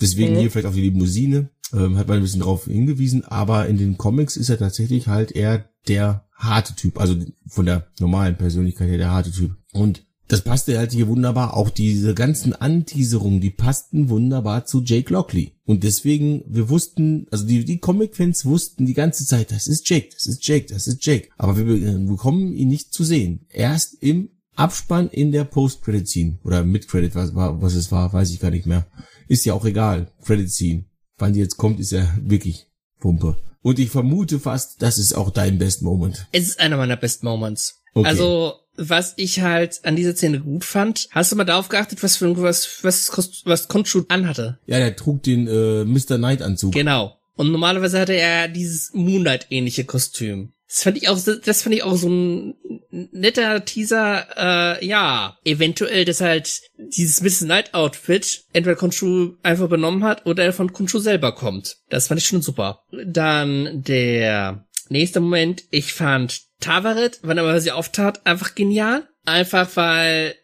Deswegen mhm. hier vielleicht auch die Limousine. Ähm, hat man ein bisschen drauf hingewiesen. Aber in den Comics ist er tatsächlich halt eher der harte Typ. Also von der normalen Persönlichkeit her der harte Typ. Und das passte halt hier wunderbar. Auch diese ganzen Anteaserungen, die passten wunderbar zu Jake Lockley. Und deswegen, wir wussten, also die, die Comic-Fans wussten die ganze Zeit, das ist Jake, das ist Jake, das ist Jake. Aber wir bekommen ihn nicht zu sehen. Erst im Abspann in der Post-Credit-Scene. Oder Mid-Credit, was, was es war, weiß ich gar nicht mehr. Ist ja auch egal. Credit-Scene. Wann die jetzt kommt, ist ja wirklich Pumpe. Und ich vermute fast, das ist auch dein Best Moment. Es ist einer meiner Best Moments. Okay. Also was ich halt an dieser Szene gut fand. Hast du mal darauf geachtet, was für was was was Khonshu anhatte? Ja, der trug den äh, Mr. Knight Anzug. Genau. Und normalerweise hatte er dieses Moonlight ähnliche Kostüm. Das fand ich auch das fand ich auch so ein netter Teaser äh, ja, eventuell dass halt dieses Mr. Knight Outfit entweder Khonshu einfach benommen hat oder er von Khonshu selber kommt. Das fand ich schon super. Dann der nächste Moment, ich fand Tavaret, wann immer sie auftat, einfach genial. Einfach weil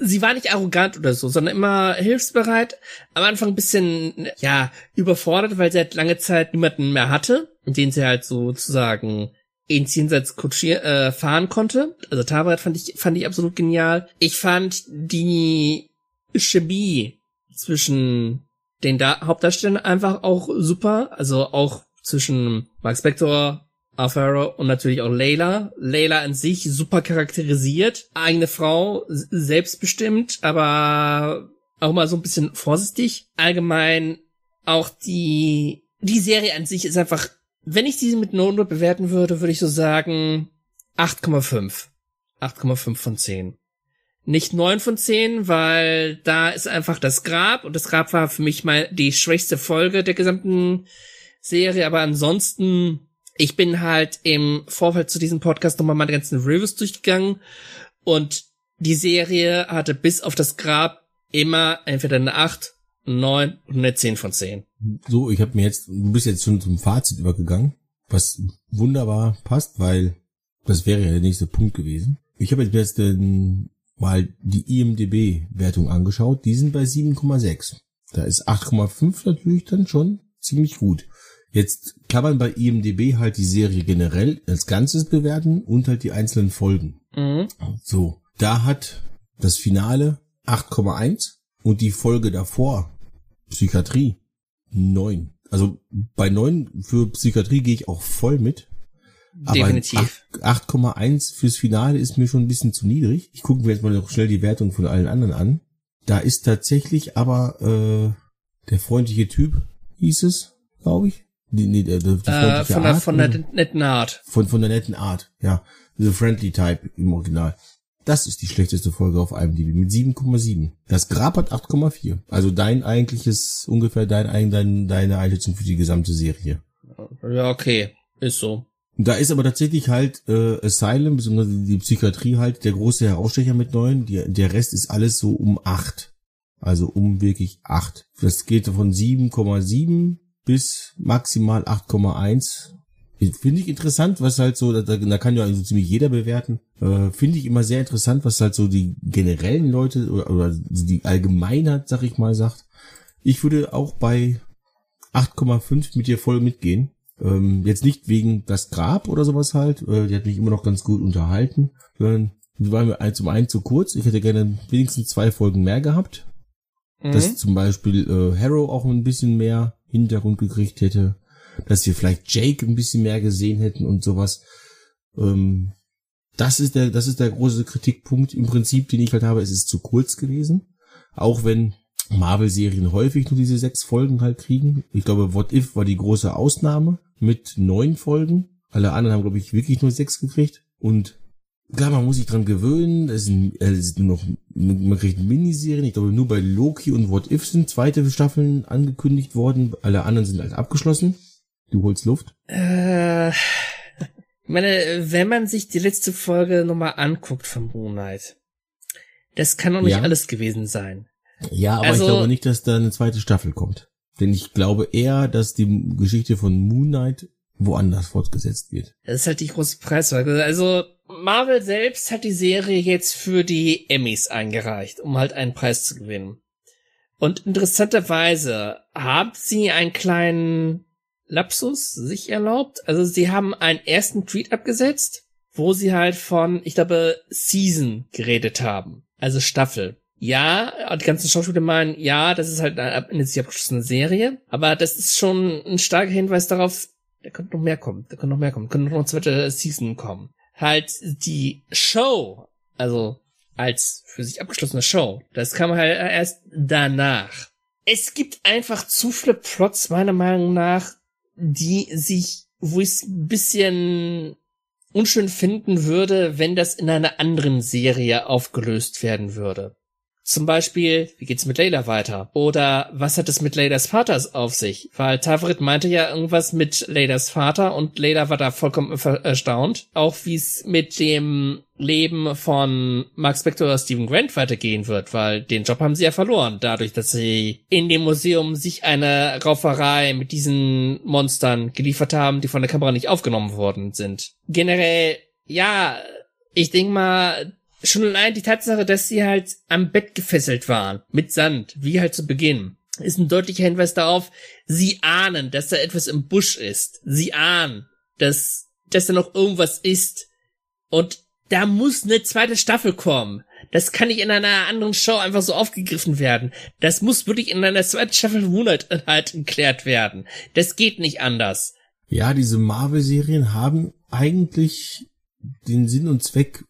sie war nicht arrogant oder so, sondern immer hilfsbereit. Am Anfang ein bisschen, ja, überfordert, weil sie halt lange Zeit niemanden mehr hatte, den sie halt sozusagen ins Jenseits kutschier, äh, fahren konnte. Also Tavaret fand ich, fand ich absolut genial. Ich fand die Chemie zwischen den da Hauptdarstellern einfach auch super. Also auch zwischen Mark Spector, Alfaro und natürlich auch Layla. Layla an sich super charakterisiert. Eigene Frau, selbstbestimmt, aber auch mal so ein bisschen vorsichtig. Allgemein auch die, die Serie an sich ist einfach, wenn ich diese mit Note bewerten würde, würde ich so sagen 8,5. 8,5 von 10. Nicht 9 von 10, weil da ist einfach das Grab und das Grab war für mich mal die schwächste Folge der gesamten Serie, aber ansonsten ich bin halt im Vorfeld zu diesem Podcast nochmal meine ganzen Reviews durchgegangen und die Serie hatte bis auf das Grab immer entweder eine 8, eine 9 und eine 10 von 10. So, ich habe mir jetzt, du bist jetzt schon zum Fazit übergegangen, was wunderbar passt, weil das wäre ja der nächste Punkt gewesen. Ich habe jetzt den, mal die IMDB-Wertung angeschaut, die sind bei 7,6. Da ist 8,5 natürlich dann schon ziemlich gut. Jetzt kann man bei IMDB halt die Serie generell als Ganzes bewerten und halt die einzelnen Folgen. Mhm. So, da hat das Finale 8,1 und die Folge davor, Psychiatrie, 9. Also bei 9 für Psychiatrie gehe ich auch voll mit. Definitiv. 8,1 fürs Finale ist mir schon ein bisschen zu niedrig. Ich gucke mir jetzt mal noch schnell die Wertung von allen anderen an. Da ist tatsächlich aber äh, der freundliche Typ, hieß es, glaube ich. Die, die, die, die äh, von, der, von der netten Art. Von, von der netten Art, ja. The Friendly Type im Original. Das ist die schlechteste Folge auf IMDb mit 7,7. Das Grab hat 8,4. Also dein eigentliches, ungefähr dein, dein, deine Einschätzung für die gesamte Serie. Ja, okay. Ist so. Da ist aber tatsächlich halt äh, Asylum, besonders die Psychiatrie halt der große Herausstecher mit neun. Die, der Rest ist alles so um acht. Also um wirklich acht. Das geht von 7,7 bis maximal 8,1. Finde ich interessant, was halt so, da, da kann ja also ziemlich jeder bewerten. Äh, Finde ich immer sehr interessant, was halt so die generellen Leute oder, oder die Allgemeinheit, sag ich mal, sagt. Ich würde auch bei 8,5 mit dir voll mitgehen. Ähm, jetzt nicht wegen das Grab oder sowas halt. Äh, die hat mich immer noch ganz gut unterhalten. Sondern die war mir zum einen zu kurz. Ich hätte gerne wenigstens zwei Folgen mehr gehabt. Mhm. Dass zum Beispiel äh, Harrow auch ein bisschen mehr Hintergrund gekriegt hätte, dass wir vielleicht Jake ein bisschen mehr gesehen hätten und sowas. Ähm, das ist der, das ist der große Kritikpunkt im Prinzip, den ich halt habe. Es ist zu kurz gewesen. Auch wenn Marvel-Serien häufig nur diese sechs Folgen halt kriegen. Ich glaube, What If war die große Ausnahme mit neun Folgen. Alle anderen haben, glaube ich, wirklich nur sechs gekriegt. Und klar, man muss sich dran gewöhnen. Es sind, es ist nur noch, man kriegt Miniserien. Ich glaube, nur bei Loki und What If sind zweite Staffeln angekündigt worden. Alle anderen sind halt abgeschlossen. Du holst Luft. Äh, ich meine, wenn man sich die letzte Folge nochmal anguckt von Moonlight, Das kann doch nicht Ja. alles gewesen sein. Ja, aber Also- ich glaube nicht, dass da eine zweite Staffel kommt. Denn ich glaube eher, dass die Geschichte von Moon Knight woanders fortgesetzt wird. Das ist halt die große Preisfrage. Also Marvel selbst hat die Serie jetzt für die Emmys eingereicht, um halt einen Preis zu gewinnen. Und interessanterweise haben sie einen kleinen Lapsus sich erlaubt. Also sie haben einen ersten Tweet abgesetzt, wo sie halt von, ich glaube, Season geredet haben. Also Staffel. Ja, die ganzen Schauspieler meinen, ja, das ist halt eine eine sich abgeschlossene Serie, aber das ist schon ein starker Hinweis darauf, da könnte noch mehr kommen, da könnte noch mehr kommen, könnte noch eine zweite Season kommen. Halt die Show, also als für sich abgeschlossene Show, das kam halt erst danach. Es gibt einfach zu viele Plots, meiner Meinung nach, die sich, wo ich es ein bisschen unschön finden würde, wenn das in einer anderen Serie aufgelöst werden würde. Zum Beispiel, wie geht's mit Layla weiter? Oder was hat es mit Laylas Vaters auf sich? Weil Tavrit meinte ja irgendwas mit Laylas Vater und Layla war da vollkommen erstaunt. Auch wie es mit dem Leben von Mark Spector oder Stephen Grant weitergehen wird, weil den Job haben sie ja verloren, dadurch, dass sie in dem Museum sich eine Rauferei mit diesen Monstern geliefert haben, die von der Kamera nicht aufgenommen worden sind. Generell, ja, ich denke mal, schon allein die Tatsache, dass sie halt am Bett gefesselt waren, mit Sand, wie halt zu Beginn, ist ein deutlicher Hinweis darauf, sie ahnen, dass da etwas im Busch ist. Sie ahnen, dass, dass da noch irgendwas ist. Und da muss eine zweite Staffel kommen. Das kann nicht in einer anderen Show einfach so aufgegriffen werden. Das muss wirklich in einer zweiten Staffel Moonlight halt geklärt werden. Das geht nicht anders. Ja, diese Marvel-Serien haben eigentlich den Sinn und Zweck,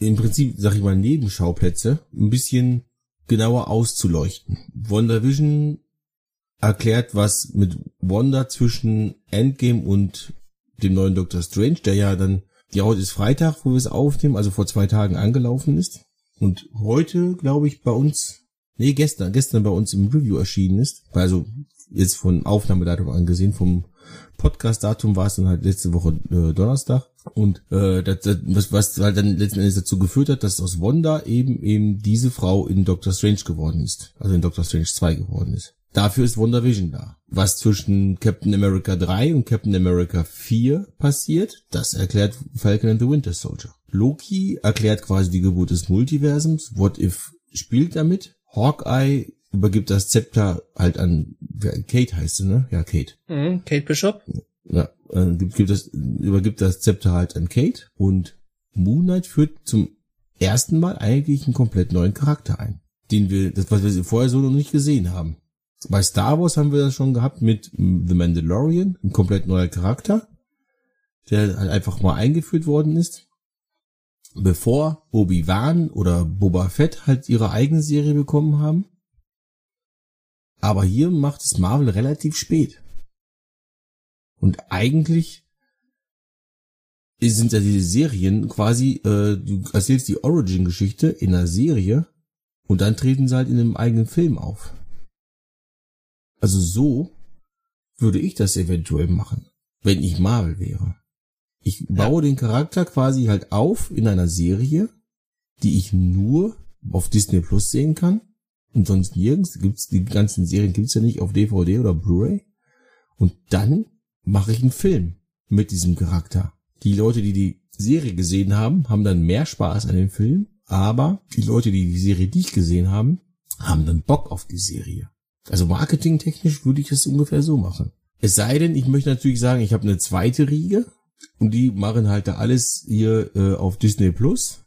im Prinzip, sag ich mal, Nebenschauplätze ein bisschen genauer auszuleuchten. WandaVision erklärt, was mit Wanda zwischen Endgame und dem neuen Doctor Strange, der ja dann, ja, heute ist Freitag, wo wir es aufnehmen, also vor zwei Tagen angelaufen ist. Und heute, glaube ich, bei uns, nee, gestern, gestern bei uns im Review erschienen ist. Also jetzt von Aufnahmedatum angesehen, vom Podcast-Datum war es dann halt letzte Woche äh, Donnerstag. Und äh, das, das, was, was halt dann letzten Endes dazu geführt hat, dass aus Wanda eben eben diese Frau in Doctor Strange geworden ist. Also in Doctor Strange 2 geworden ist. Dafür ist WandaVision da. Was zwischen Captain America 3 und Captain America 4 passiert, das erklärt Falcon and the Winter Soldier. Loki erklärt quasi die Geburt des Multiversums. What If spielt damit. Hawkeye übergibt das Zepter halt an Kate heißt sie, ne? Ja, Kate. Mhm, Kate Bishop? Ja, äh, gibt, gibt das, übergibt das Zepter halt an Kate und Moon Knight führt zum ersten Mal eigentlich einen komplett neuen Charakter ein. Den wir, das, was wir vorher so noch nicht gesehen haben. Bei Star Wars haben wir das schon gehabt mit The Mandalorian, ein komplett neuer Charakter, der halt einfach mal eingeführt worden ist. Bevor Obi-Wan oder Boba Fett halt ihre eigene Serie bekommen haben. Aber hier macht es Marvel relativ spät. Und eigentlich sind ja diese Serien quasi, äh, du erzählst die Origin-Geschichte in einer Serie und dann treten sie halt in einem eigenen Film auf. Also so würde ich das eventuell machen, wenn ich Marvel wäre. Ich baue den Charakter quasi halt auf in einer Serie, die ich nur auf Disney Plus sehen kann und sonst nirgends. Gibt's die ganzen Serien gibt's ja nicht auf DVD oder Blu-ray. Und dann mache ich einen Film mit diesem Charakter. Die Leute, die die Serie gesehen haben, haben dann mehr Spaß an dem Film, aber die Leute, die die Serie nicht gesehen haben, haben dann Bock auf die Serie. Also marketingtechnisch würde ich das ungefähr so machen. Es sei denn, ich möchte natürlich sagen, ich habe eine zweite Riege und die machen halt da alles hier äh, auf Disney Plus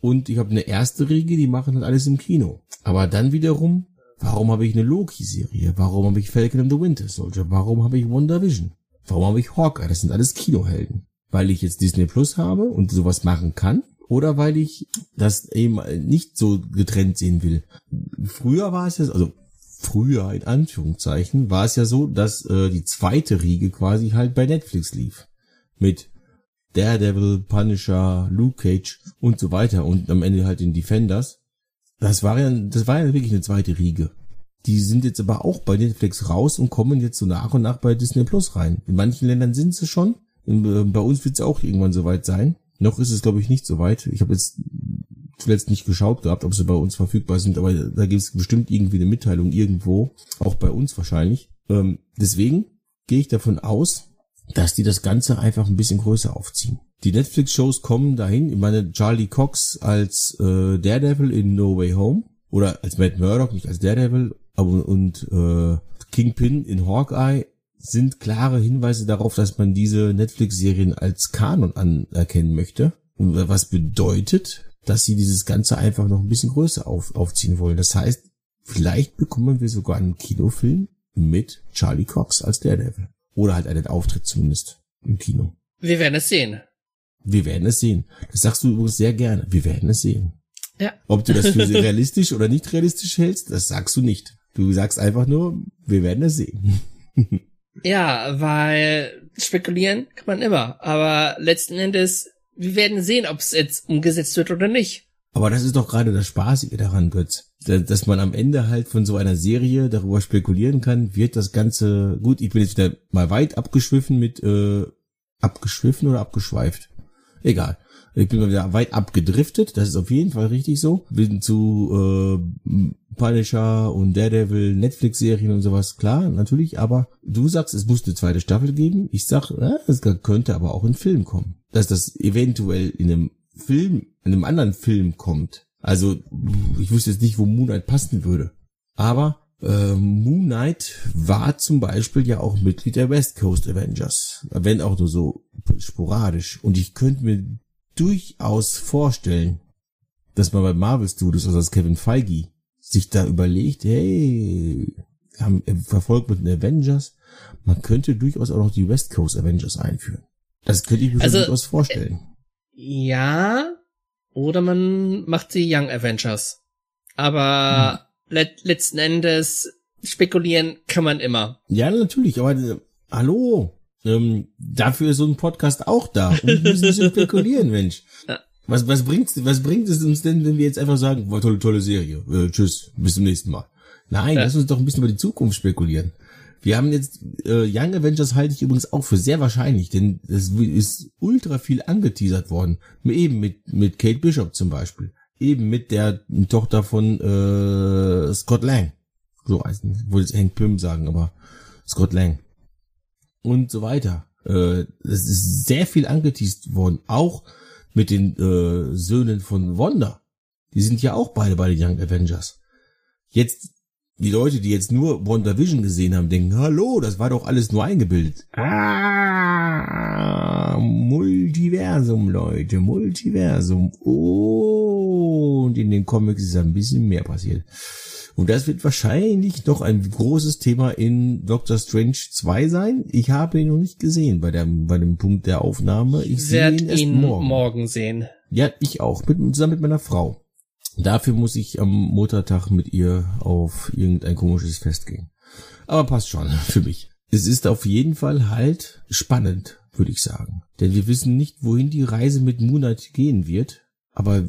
und ich habe eine erste Riege, die machen halt alles im Kino. Aber dann wiederum, warum habe ich eine Loki-Serie? Warum habe ich Falcon and the Winter Soldier? Warum habe ich WandaVision? Warum habe ich Hawkeye? Das sind alles Kinohelden. Weil ich jetzt Disney Plus habe und sowas machen kann oder weil ich das eben nicht so getrennt sehen will. Früher war es ja, also früher in Anführungszeichen, war es ja so, dass äh, die zweite Riege quasi halt bei Netflix lief. Mit Daredevil, Punisher, Luke Cage und so weiter und am Ende halt den Defenders. Das war ja, das war ja wirklich eine zweite Riege. Die sind jetzt aber auch bei Netflix raus und kommen jetzt so nach und nach bei Disney Plus rein. In manchen Ländern sind sie schon. Äh, bei uns wird es auch irgendwann soweit sein. Noch ist es, glaube ich, nicht soweit. Ich habe jetzt zuletzt nicht geschaut gehabt, ob sie bei uns verfügbar sind, aber da gibt es bestimmt irgendwie eine Mitteilung irgendwo, auch bei uns wahrscheinlich. Ähm, deswegen gehe ich davon aus, dass die das Ganze einfach ein bisschen größer aufziehen. Die Netflix-Shows kommen dahin. Ich meine, Charlie Cox als äh, Daredevil in No Way Home oder als Matt Murdock, nicht als Daredevil, aber und äh, Kingpin in Hawkeye sind klare Hinweise darauf, dass man diese Netflix-Serien als Kanon anerkennen möchte. Und was bedeutet, dass sie dieses Ganze einfach noch ein bisschen größer auf, aufziehen wollen. Das heißt, vielleicht bekommen wir sogar einen Kinofilm mit Charlie Cox als Daredevil. Oder halt einen Auftritt zumindest im Kino. Wir werden es sehen. Wir werden es sehen. Das sagst du übrigens sehr gerne. Wir werden es sehen. Ja. Ob du das für realistisch oder nicht realistisch hältst, das sagst du nicht. Du sagst einfach nur, wir werden es sehen. ja, weil spekulieren kann man immer. Aber letzten Endes, wir werden sehen, ob es jetzt umgesetzt wird oder nicht. Aber das ist doch gerade das Spaßige daran, Götz. Dass man am Ende halt von so einer Serie darüber spekulieren kann, wird das Ganze, gut, ich bin jetzt wieder mal weit abgeschwiffen mit, äh, abgeschwiffen oder abgeschweift. Egal. Ich bin wieder weit abgedriftet, das ist auf jeden Fall richtig so. Bin zu äh, Punisher und Daredevil, Netflix-Serien und sowas, klar, natürlich, aber du sagst, es muss eine zweite Staffel geben. Ich sag, äh, es könnte aber auch ein Film kommen. Dass das eventuell in einem Film, in einem anderen Film kommt. Also, ich wüsste jetzt nicht, wo Moonlight passen würde. Aber äh, Moon Knight war zum Beispiel ja auch Mitglied der West Coast Avengers, wenn auch nur so sporadisch. Und ich könnte mir durchaus vorstellen, dass man bei Marvel Studios, also das Kevin Feige, sich da überlegt, hey, haben verfolgt mit den Avengers, man könnte durchaus auch noch die West Coast Avengers einführen. Das könnte ich mir also, durchaus vorstellen. Ja, oder man macht die Young Avengers. Aber hm let letzten Endes spekulieren kann man immer. Ja, natürlich, aber äh, hallo, ähm, dafür ist so ein Podcast auch da. Und wir müssen nicht spekulieren, Mensch. Ja. Was, was bringt, was bringt es uns denn, wenn wir jetzt einfach sagen, war tolle, tolle Serie, äh, tschüss, bis zum nächsten Mal. Nein, ja. lass uns doch ein bisschen über die Zukunft spekulieren. Wir haben jetzt äh, Young Avengers halte ich übrigens auch für sehr wahrscheinlich, denn es ist ultra viel angeteasert worden. Eben mit mit Kate Bishop zum Beispiel eben mit der Tochter von äh, Scott Lang. So heißt wollte jetzt Hank Pym sagen, aber Scott Lang. Und so weiter. Äh, es ist sehr viel angeteased worden. Auch mit den äh, Söhnen von Wanda. Die sind ja auch beide bei den Young Avengers. Jetzt, die Leute, die jetzt nur WandaVision gesehen haben, denken, hallo, das war doch alles nur eingebildet. Ah, Multiversum, Leute, Multiversum. Oh, und in den Comics ist ein bisschen mehr passiert. Und das wird wahrscheinlich noch ein großes Thema in Doctor Strange 2 sein. Ich habe ihn noch nicht gesehen bei dem, bei dem Punkt der Aufnahme. Ich werde ihn, ihn morgen. morgen. sehen. Ja, ich auch, mit, zusammen mit meiner Frau. Dafür muss ich am Muttertag mit ihr auf irgendein komisches Fest gehen. Aber passt schon für mich. Es ist auf jeden Fall halt spannend, würde ich sagen. Denn wir wissen nicht, wohin die Reise mit Moonlight gehen wird. Aber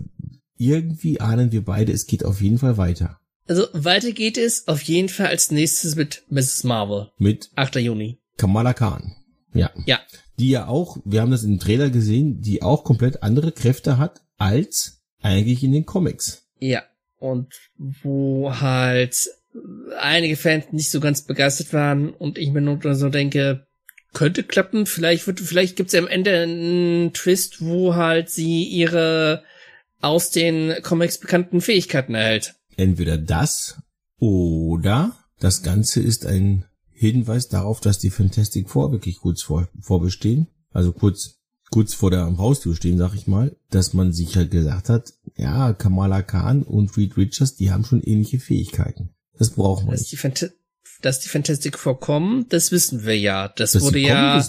irgendwie ahnen wir beide, es geht auf jeden Fall weiter. Also weiter geht es auf jeden Fall als nächstes mit Mrs. Marvel. Mit 8. Juni. Kamala Khan. Ja. Ja. Die ja auch, wir haben das im Trailer gesehen, die auch komplett andere Kräfte hat als eigentlich in den Comics. Ja. Und wo halt einige Fans nicht so ganz begeistert waren und ich mir nur so denke, könnte klappen, vielleicht wird, vielleicht gibt's ja am Ende einen Twist, wo halt sie ihre aus den Comics bekannten Fähigkeiten erhält. Entweder das oder das Ganze ist ein Hinweis darauf, dass die Fantastic Four wirklich kurz vor, vorbestehen. Also kurz, kurz vor der Haustür stehen, sag ich mal, dass man sich halt gesagt hat, ja, Kamala Khan und Reed Richards, die haben schon ähnliche Fähigkeiten. Das brauchen wir dass nicht. Die dass die Fantastic Four kommen, das wissen wir ja. Das dass wurde ja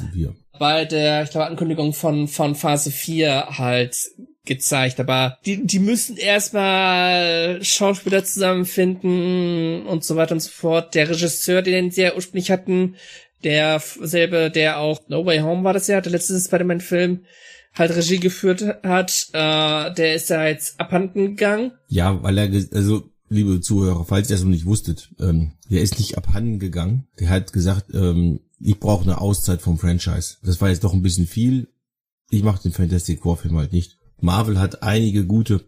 bei der, ich glaube, Ankündigung von, von Phase 4 halt gezeigt, aber die, die müssen erstmal Schauspieler zusammenfinden und so weiter und so fort. Der Regisseur, den sie ja ursprünglich hatten, der selbe, der auch No Way Home war das ja, der letzte Spider-Man-Film, halt Regie geführt hat, äh, der ist ja jetzt abhanden gegangen. Ja, weil er, also, liebe Zuhörer, falls ihr das noch nicht wusstet, ähm, der ist nicht abhanden gegangen. Der hat gesagt, ähm, ich brauche eine Auszeit vom Franchise. Das war jetzt doch ein bisschen viel. Ich mache den Fantastic Four Film halt nicht. Marvel hat einige gute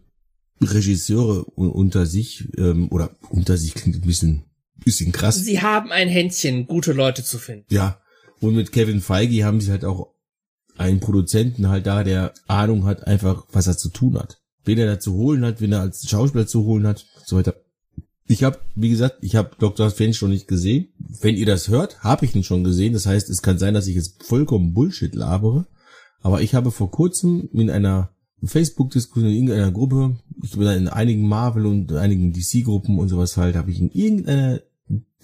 Regisseure unter sich, ähm, oder unter sich klingt ein bisschen, bisschen krass. Sie haben ein Händchen, gute Leute zu finden. Ja. Und mit Kevin Feige haben sie halt auch einen Produzenten halt da, der Ahnung hat, einfach, was er zu tun hat. Wen er da zu holen hat, wen er als Schauspieler zu holen hat, so weiter. Ich habe, wie gesagt, ich habe Dr. Strange schon nicht gesehen. Wenn ihr das hört, habe ich ihn schon gesehen. Das heißt, es kann sein, dass ich jetzt vollkommen Bullshit labere. Aber ich habe vor kurzem in einer Facebook-Diskussion in irgendeiner Gruppe, ich bin in einigen Marvel und einigen DC-Gruppen und sowas halt, habe ich in irgendeiner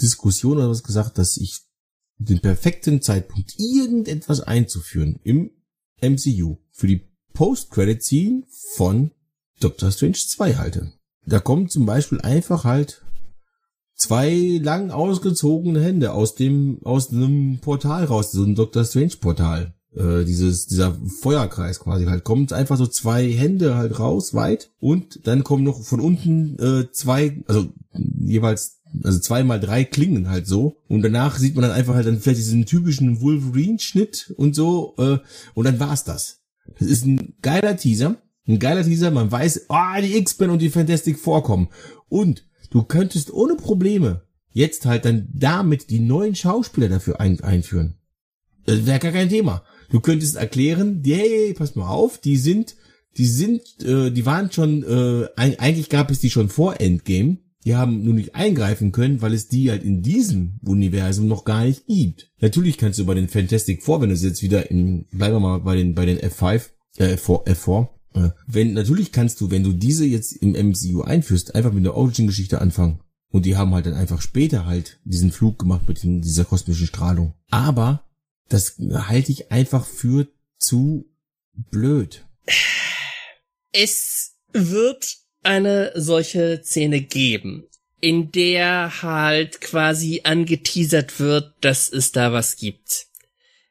Diskussion oder was gesagt, dass ich den perfekten Zeitpunkt, irgendetwas einzuführen im MCU für die Post-Credit-Scene von Doctor Strange 2 halte. Da kommen zum Beispiel einfach halt zwei lang ausgezogene Hände aus dem, aus einem Portal raus, so ein Doctor Strange Portal äh, dieses, dieser Feuerkreis quasi halt, kommt einfach so zwei Hände halt raus, weit, und dann kommen noch von unten äh, zwei, also jeweils, also zweimal drei Klingen halt so, und danach sieht man dann einfach halt dann vielleicht diesen typischen Wolverine-Schnitt und so, äh, und dann war's das. Das ist ein geiler Teaser, ein geiler Teaser, man weiß, ah, oh, die X-Men und die Fantastic vorkommen. Und du könntest ohne Probleme jetzt halt dann damit die neuen Schauspieler dafür ein einführen. Das wäre gar kein Thema. Du könntest erklären, die, hey, pass mal auf, die sind, die sind, äh, die waren schon, äh, eigentlich gab es die schon vor Endgame. Die haben nur nicht eingreifen können, weil es die halt in diesem Universum noch gar nicht gibt. Natürlich kannst du bei den Fantastic Four, wenn du jetzt wieder in, bleiben wir mal bei den, bei den F5, äh, F4, F4, äh, wenn, natürlich kannst du, wenn du diese jetzt im MCU einführst, einfach mit der Origin-Geschichte anfangen. Und die haben halt dann einfach später halt diesen Flug gemacht mit dieser kosmischen Strahlung. Aber das halte ich einfach für zu blöd. Es wird eine solche Szene geben, in der halt quasi angeteasert wird, dass es da was gibt.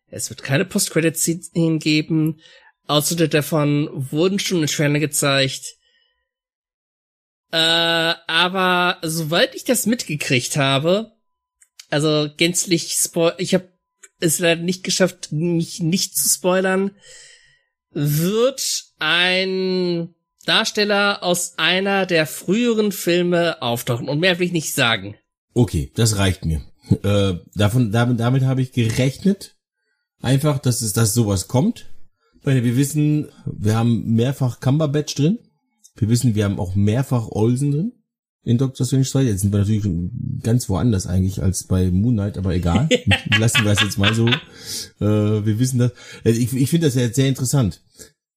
Es wird keine Post-Credit-Szenen geben. Ausschnitte davon wurden schon in Trailer gezeigt. Äh, aber soweit ich das mitgekriegt habe, also gänzlich spoil, ich habe es leider nicht geschafft, mich nicht zu spoilern, wird ein Darsteller aus einer der früheren Filme auftauchen. Und mehr will ich nicht sagen. Okay, das reicht mir. Äh, davon, damit, damit habe ich gerechnet. Einfach, dass es, dass sowas kommt. Weil wir wissen, wir haben mehrfach Cumberbatch drin. Wir wissen, wir haben auch mehrfach Olsen drin in Doctor Strange 2. Jetzt sind wir natürlich ganz woanders eigentlich als bei Moon Knight, aber egal. Lassen wir es jetzt mal so. Äh, wir wissen das. Äh, ich, ich finde das ja sehr interessant.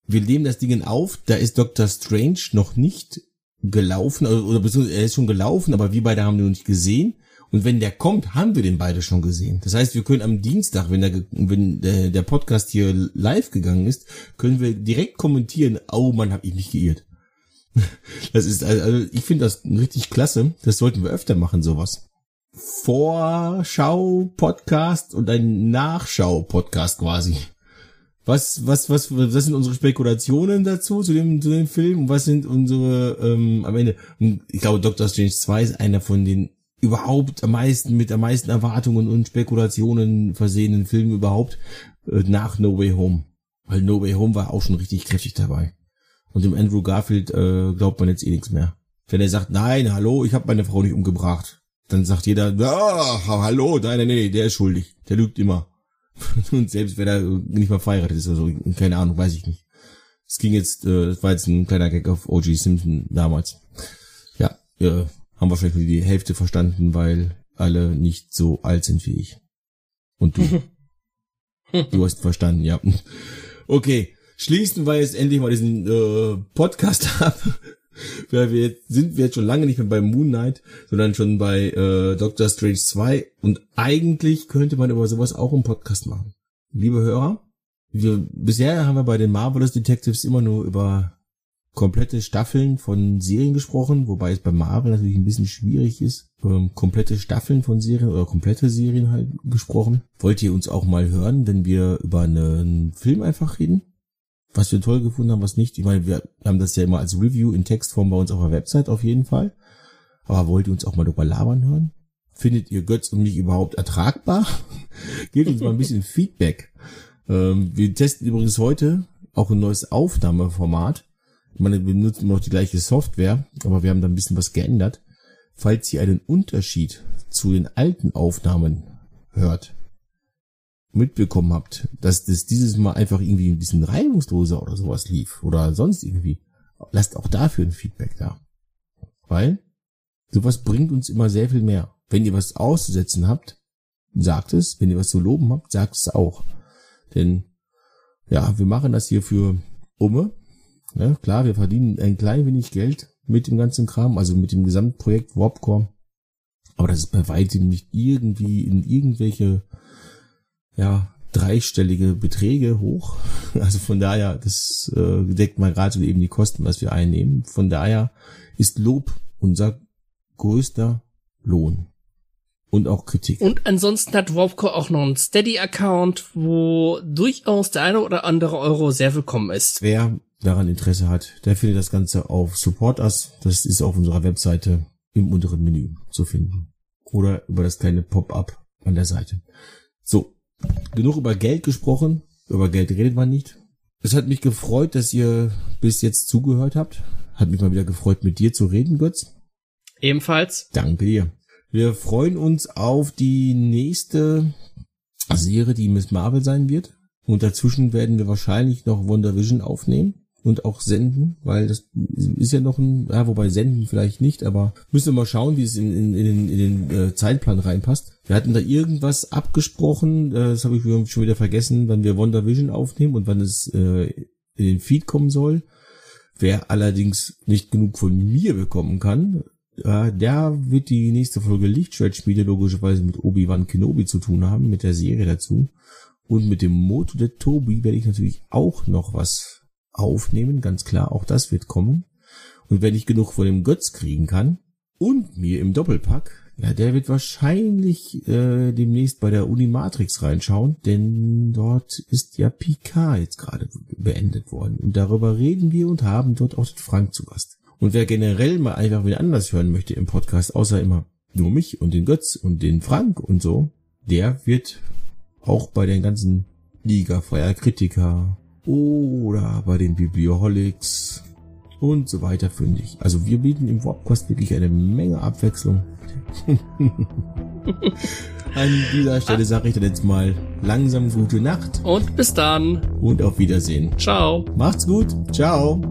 Wir nehmen das Ding auf, da ist Doctor Strange noch nicht gelaufen, oder, oder beziehungsweise er ist schon gelaufen, aber wir beide haben ihn noch nicht gesehen. Und wenn der kommt, haben wir den beide schon gesehen. Das heißt, wir können am Dienstag, wenn der, wenn der, der Podcast hier live gegangen ist, können wir direkt kommentieren, oh man, hab ich mich geirrt. Das ist, also ich finde das richtig klasse. Das sollten wir öfter machen, sowas. Vorschau-Podcast und ein Nachschau-Podcast quasi. Was, was, was, was sind unsere Spekulationen dazu, zu dem, zu dem Film? Was sind unsere, ähm, am Ende? Ich glaube, Doctor Strange 2 ist einer von den überhaupt am meisten, mit am meisten Erwartungen und Spekulationen versehenen Filmen überhaupt, äh, nach No Way Home. Weil No Way Home war auch schon richtig kräftig dabei. Und dem Andrew Garfield äh, glaubt man jetzt eh nichts mehr. Wenn er sagt, nein, hallo, ich habe meine Frau nicht umgebracht, dann sagt jeder, ah, hallo, nein, nein, nein, der ist schuldig, der lügt immer. Und selbst wenn er nicht mal verheiratet ist, also keine Ahnung, weiß ich nicht. Es ging jetzt, äh, das war jetzt ein kleiner Gag auf O.G. Simpson damals. Ja, äh, haben wahrscheinlich nur die Hälfte verstanden, weil alle nicht so alt sind wie ich. Und du. du hast verstanden, ja. Okay schließen wir jetzt endlich mal diesen äh, Podcast ab. Weil wir jetzt, sind wir jetzt schon lange nicht mehr bei Moon Knight, sondern schon bei äh, Doctor Strange 2. Und eigentlich könnte man über sowas auch einen Podcast machen. Liebe Hörer, wir, bisher haben wir bei den Marvelous Detectives immer nur über komplette Staffeln von Serien gesprochen, wobei es bei Marvel natürlich ein bisschen schwierig ist, ähm, komplette Staffeln von Serien oder komplette Serien halt gesprochen. Wollt ihr uns auch mal hören, wenn wir über einen Film einfach reden? Was wir toll gefunden haben, was nicht. Ich meine, wir haben das ja immer als Review in Textform bei uns auf der Website auf jeden Fall. Aber wollt ihr uns auch mal drüber labern hören? Findet ihr Götz und mich überhaupt ertragbar? Gebt uns mal ein bisschen Feedback. Ähm, wir testen übrigens heute auch ein neues Aufnahmeformat. Ich meine, wir nutzen noch die gleiche Software, aber wir haben da ein bisschen was geändert. Falls ihr einen Unterschied zu den alten Aufnahmen hört, mitbekommen habt, dass das dieses Mal einfach irgendwie ein bisschen reibungsloser oder sowas lief oder sonst irgendwie, lasst auch dafür ein Feedback da. Weil sowas bringt uns immer sehr viel mehr. Wenn ihr was auszusetzen habt, sagt es. Wenn ihr was zu loben habt, sagt es auch. Denn ja, wir machen das hier für Umme. Ja, klar, wir verdienen ein klein wenig Geld mit dem ganzen Kram, also mit dem Gesamtprojekt Warpcore. Aber das ist bei weitem nicht irgendwie in irgendwelche, ja, dreistellige Beträge hoch. Also von daher, das äh, deckt mal gerade eben die Kosten, was wir einnehmen. Von daher ist Lob unser größter Lohn und auch Kritik. Und ansonsten hat Warpcore auch noch einen Steady-Account, wo durchaus der eine oder andere Euro sehr willkommen ist. Wer daran Interesse hat, der findet das Ganze auf Support Us. Das ist auf unserer Webseite im unteren Menü zu finden. Oder über das kleine Pop-up an der Seite. So, genug über Geld gesprochen. Über Geld redet man nicht. Es hat mich gefreut, dass ihr bis jetzt zugehört habt. Hat mich mal wieder gefreut, mit dir zu reden, Götz. Ebenfalls. Danke dir. Wir freuen uns auf die nächste Serie, die Miss Marvel sein wird. Und dazwischen werden wir wahrscheinlich noch WandaVision aufnehmen und auch senden, weil das ist ja noch ein, ja, wobei senden vielleicht nicht, aber müssen wir mal schauen, wie es in, in, in den, in den äh, Zeitplan reinpasst. Wir hatten da irgendwas abgesprochen, äh, das habe ich schon wieder vergessen, wann wir WandaVision aufnehmen und wann es äh, in den Feed kommen soll. Wer allerdings nicht genug von mir bekommen kann, äh, der wird die nächste Folge Lichtschwertspiele logischerweise mit Obi-Wan Kenobi zu tun haben, mit der Serie dazu. Und mit dem Moto der Tobi werde ich natürlich auch noch was aufnehmen, ganz klar, auch das wird kommen. Und wenn ich genug von dem Götz kriegen kann und mir im Doppelpack, ja, der wird wahrscheinlich äh, demnächst bei der Uni Matrix reinschauen, denn dort ist ja Picard jetzt gerade beendet worden. Und darüber reden wir und haben dort auch den Frank zu Gast. Und wer generell mal einfach wieder anders hören möchte im Podcast, außer immer nur mich und den Götz und den Frank und so, der wird auch bei den ganzen Liga freier Kritiker oder bei den Biblioholics und so weiter fündig. Also wir bieten im Warpcast wirklich eine Menge Abwechslung. An dieser Stelle sage ich dann jetzt mal langsam gute Nacht. Und bis dann. Und auf Wiedersehen. Ciao. Macht's gut. Ciao.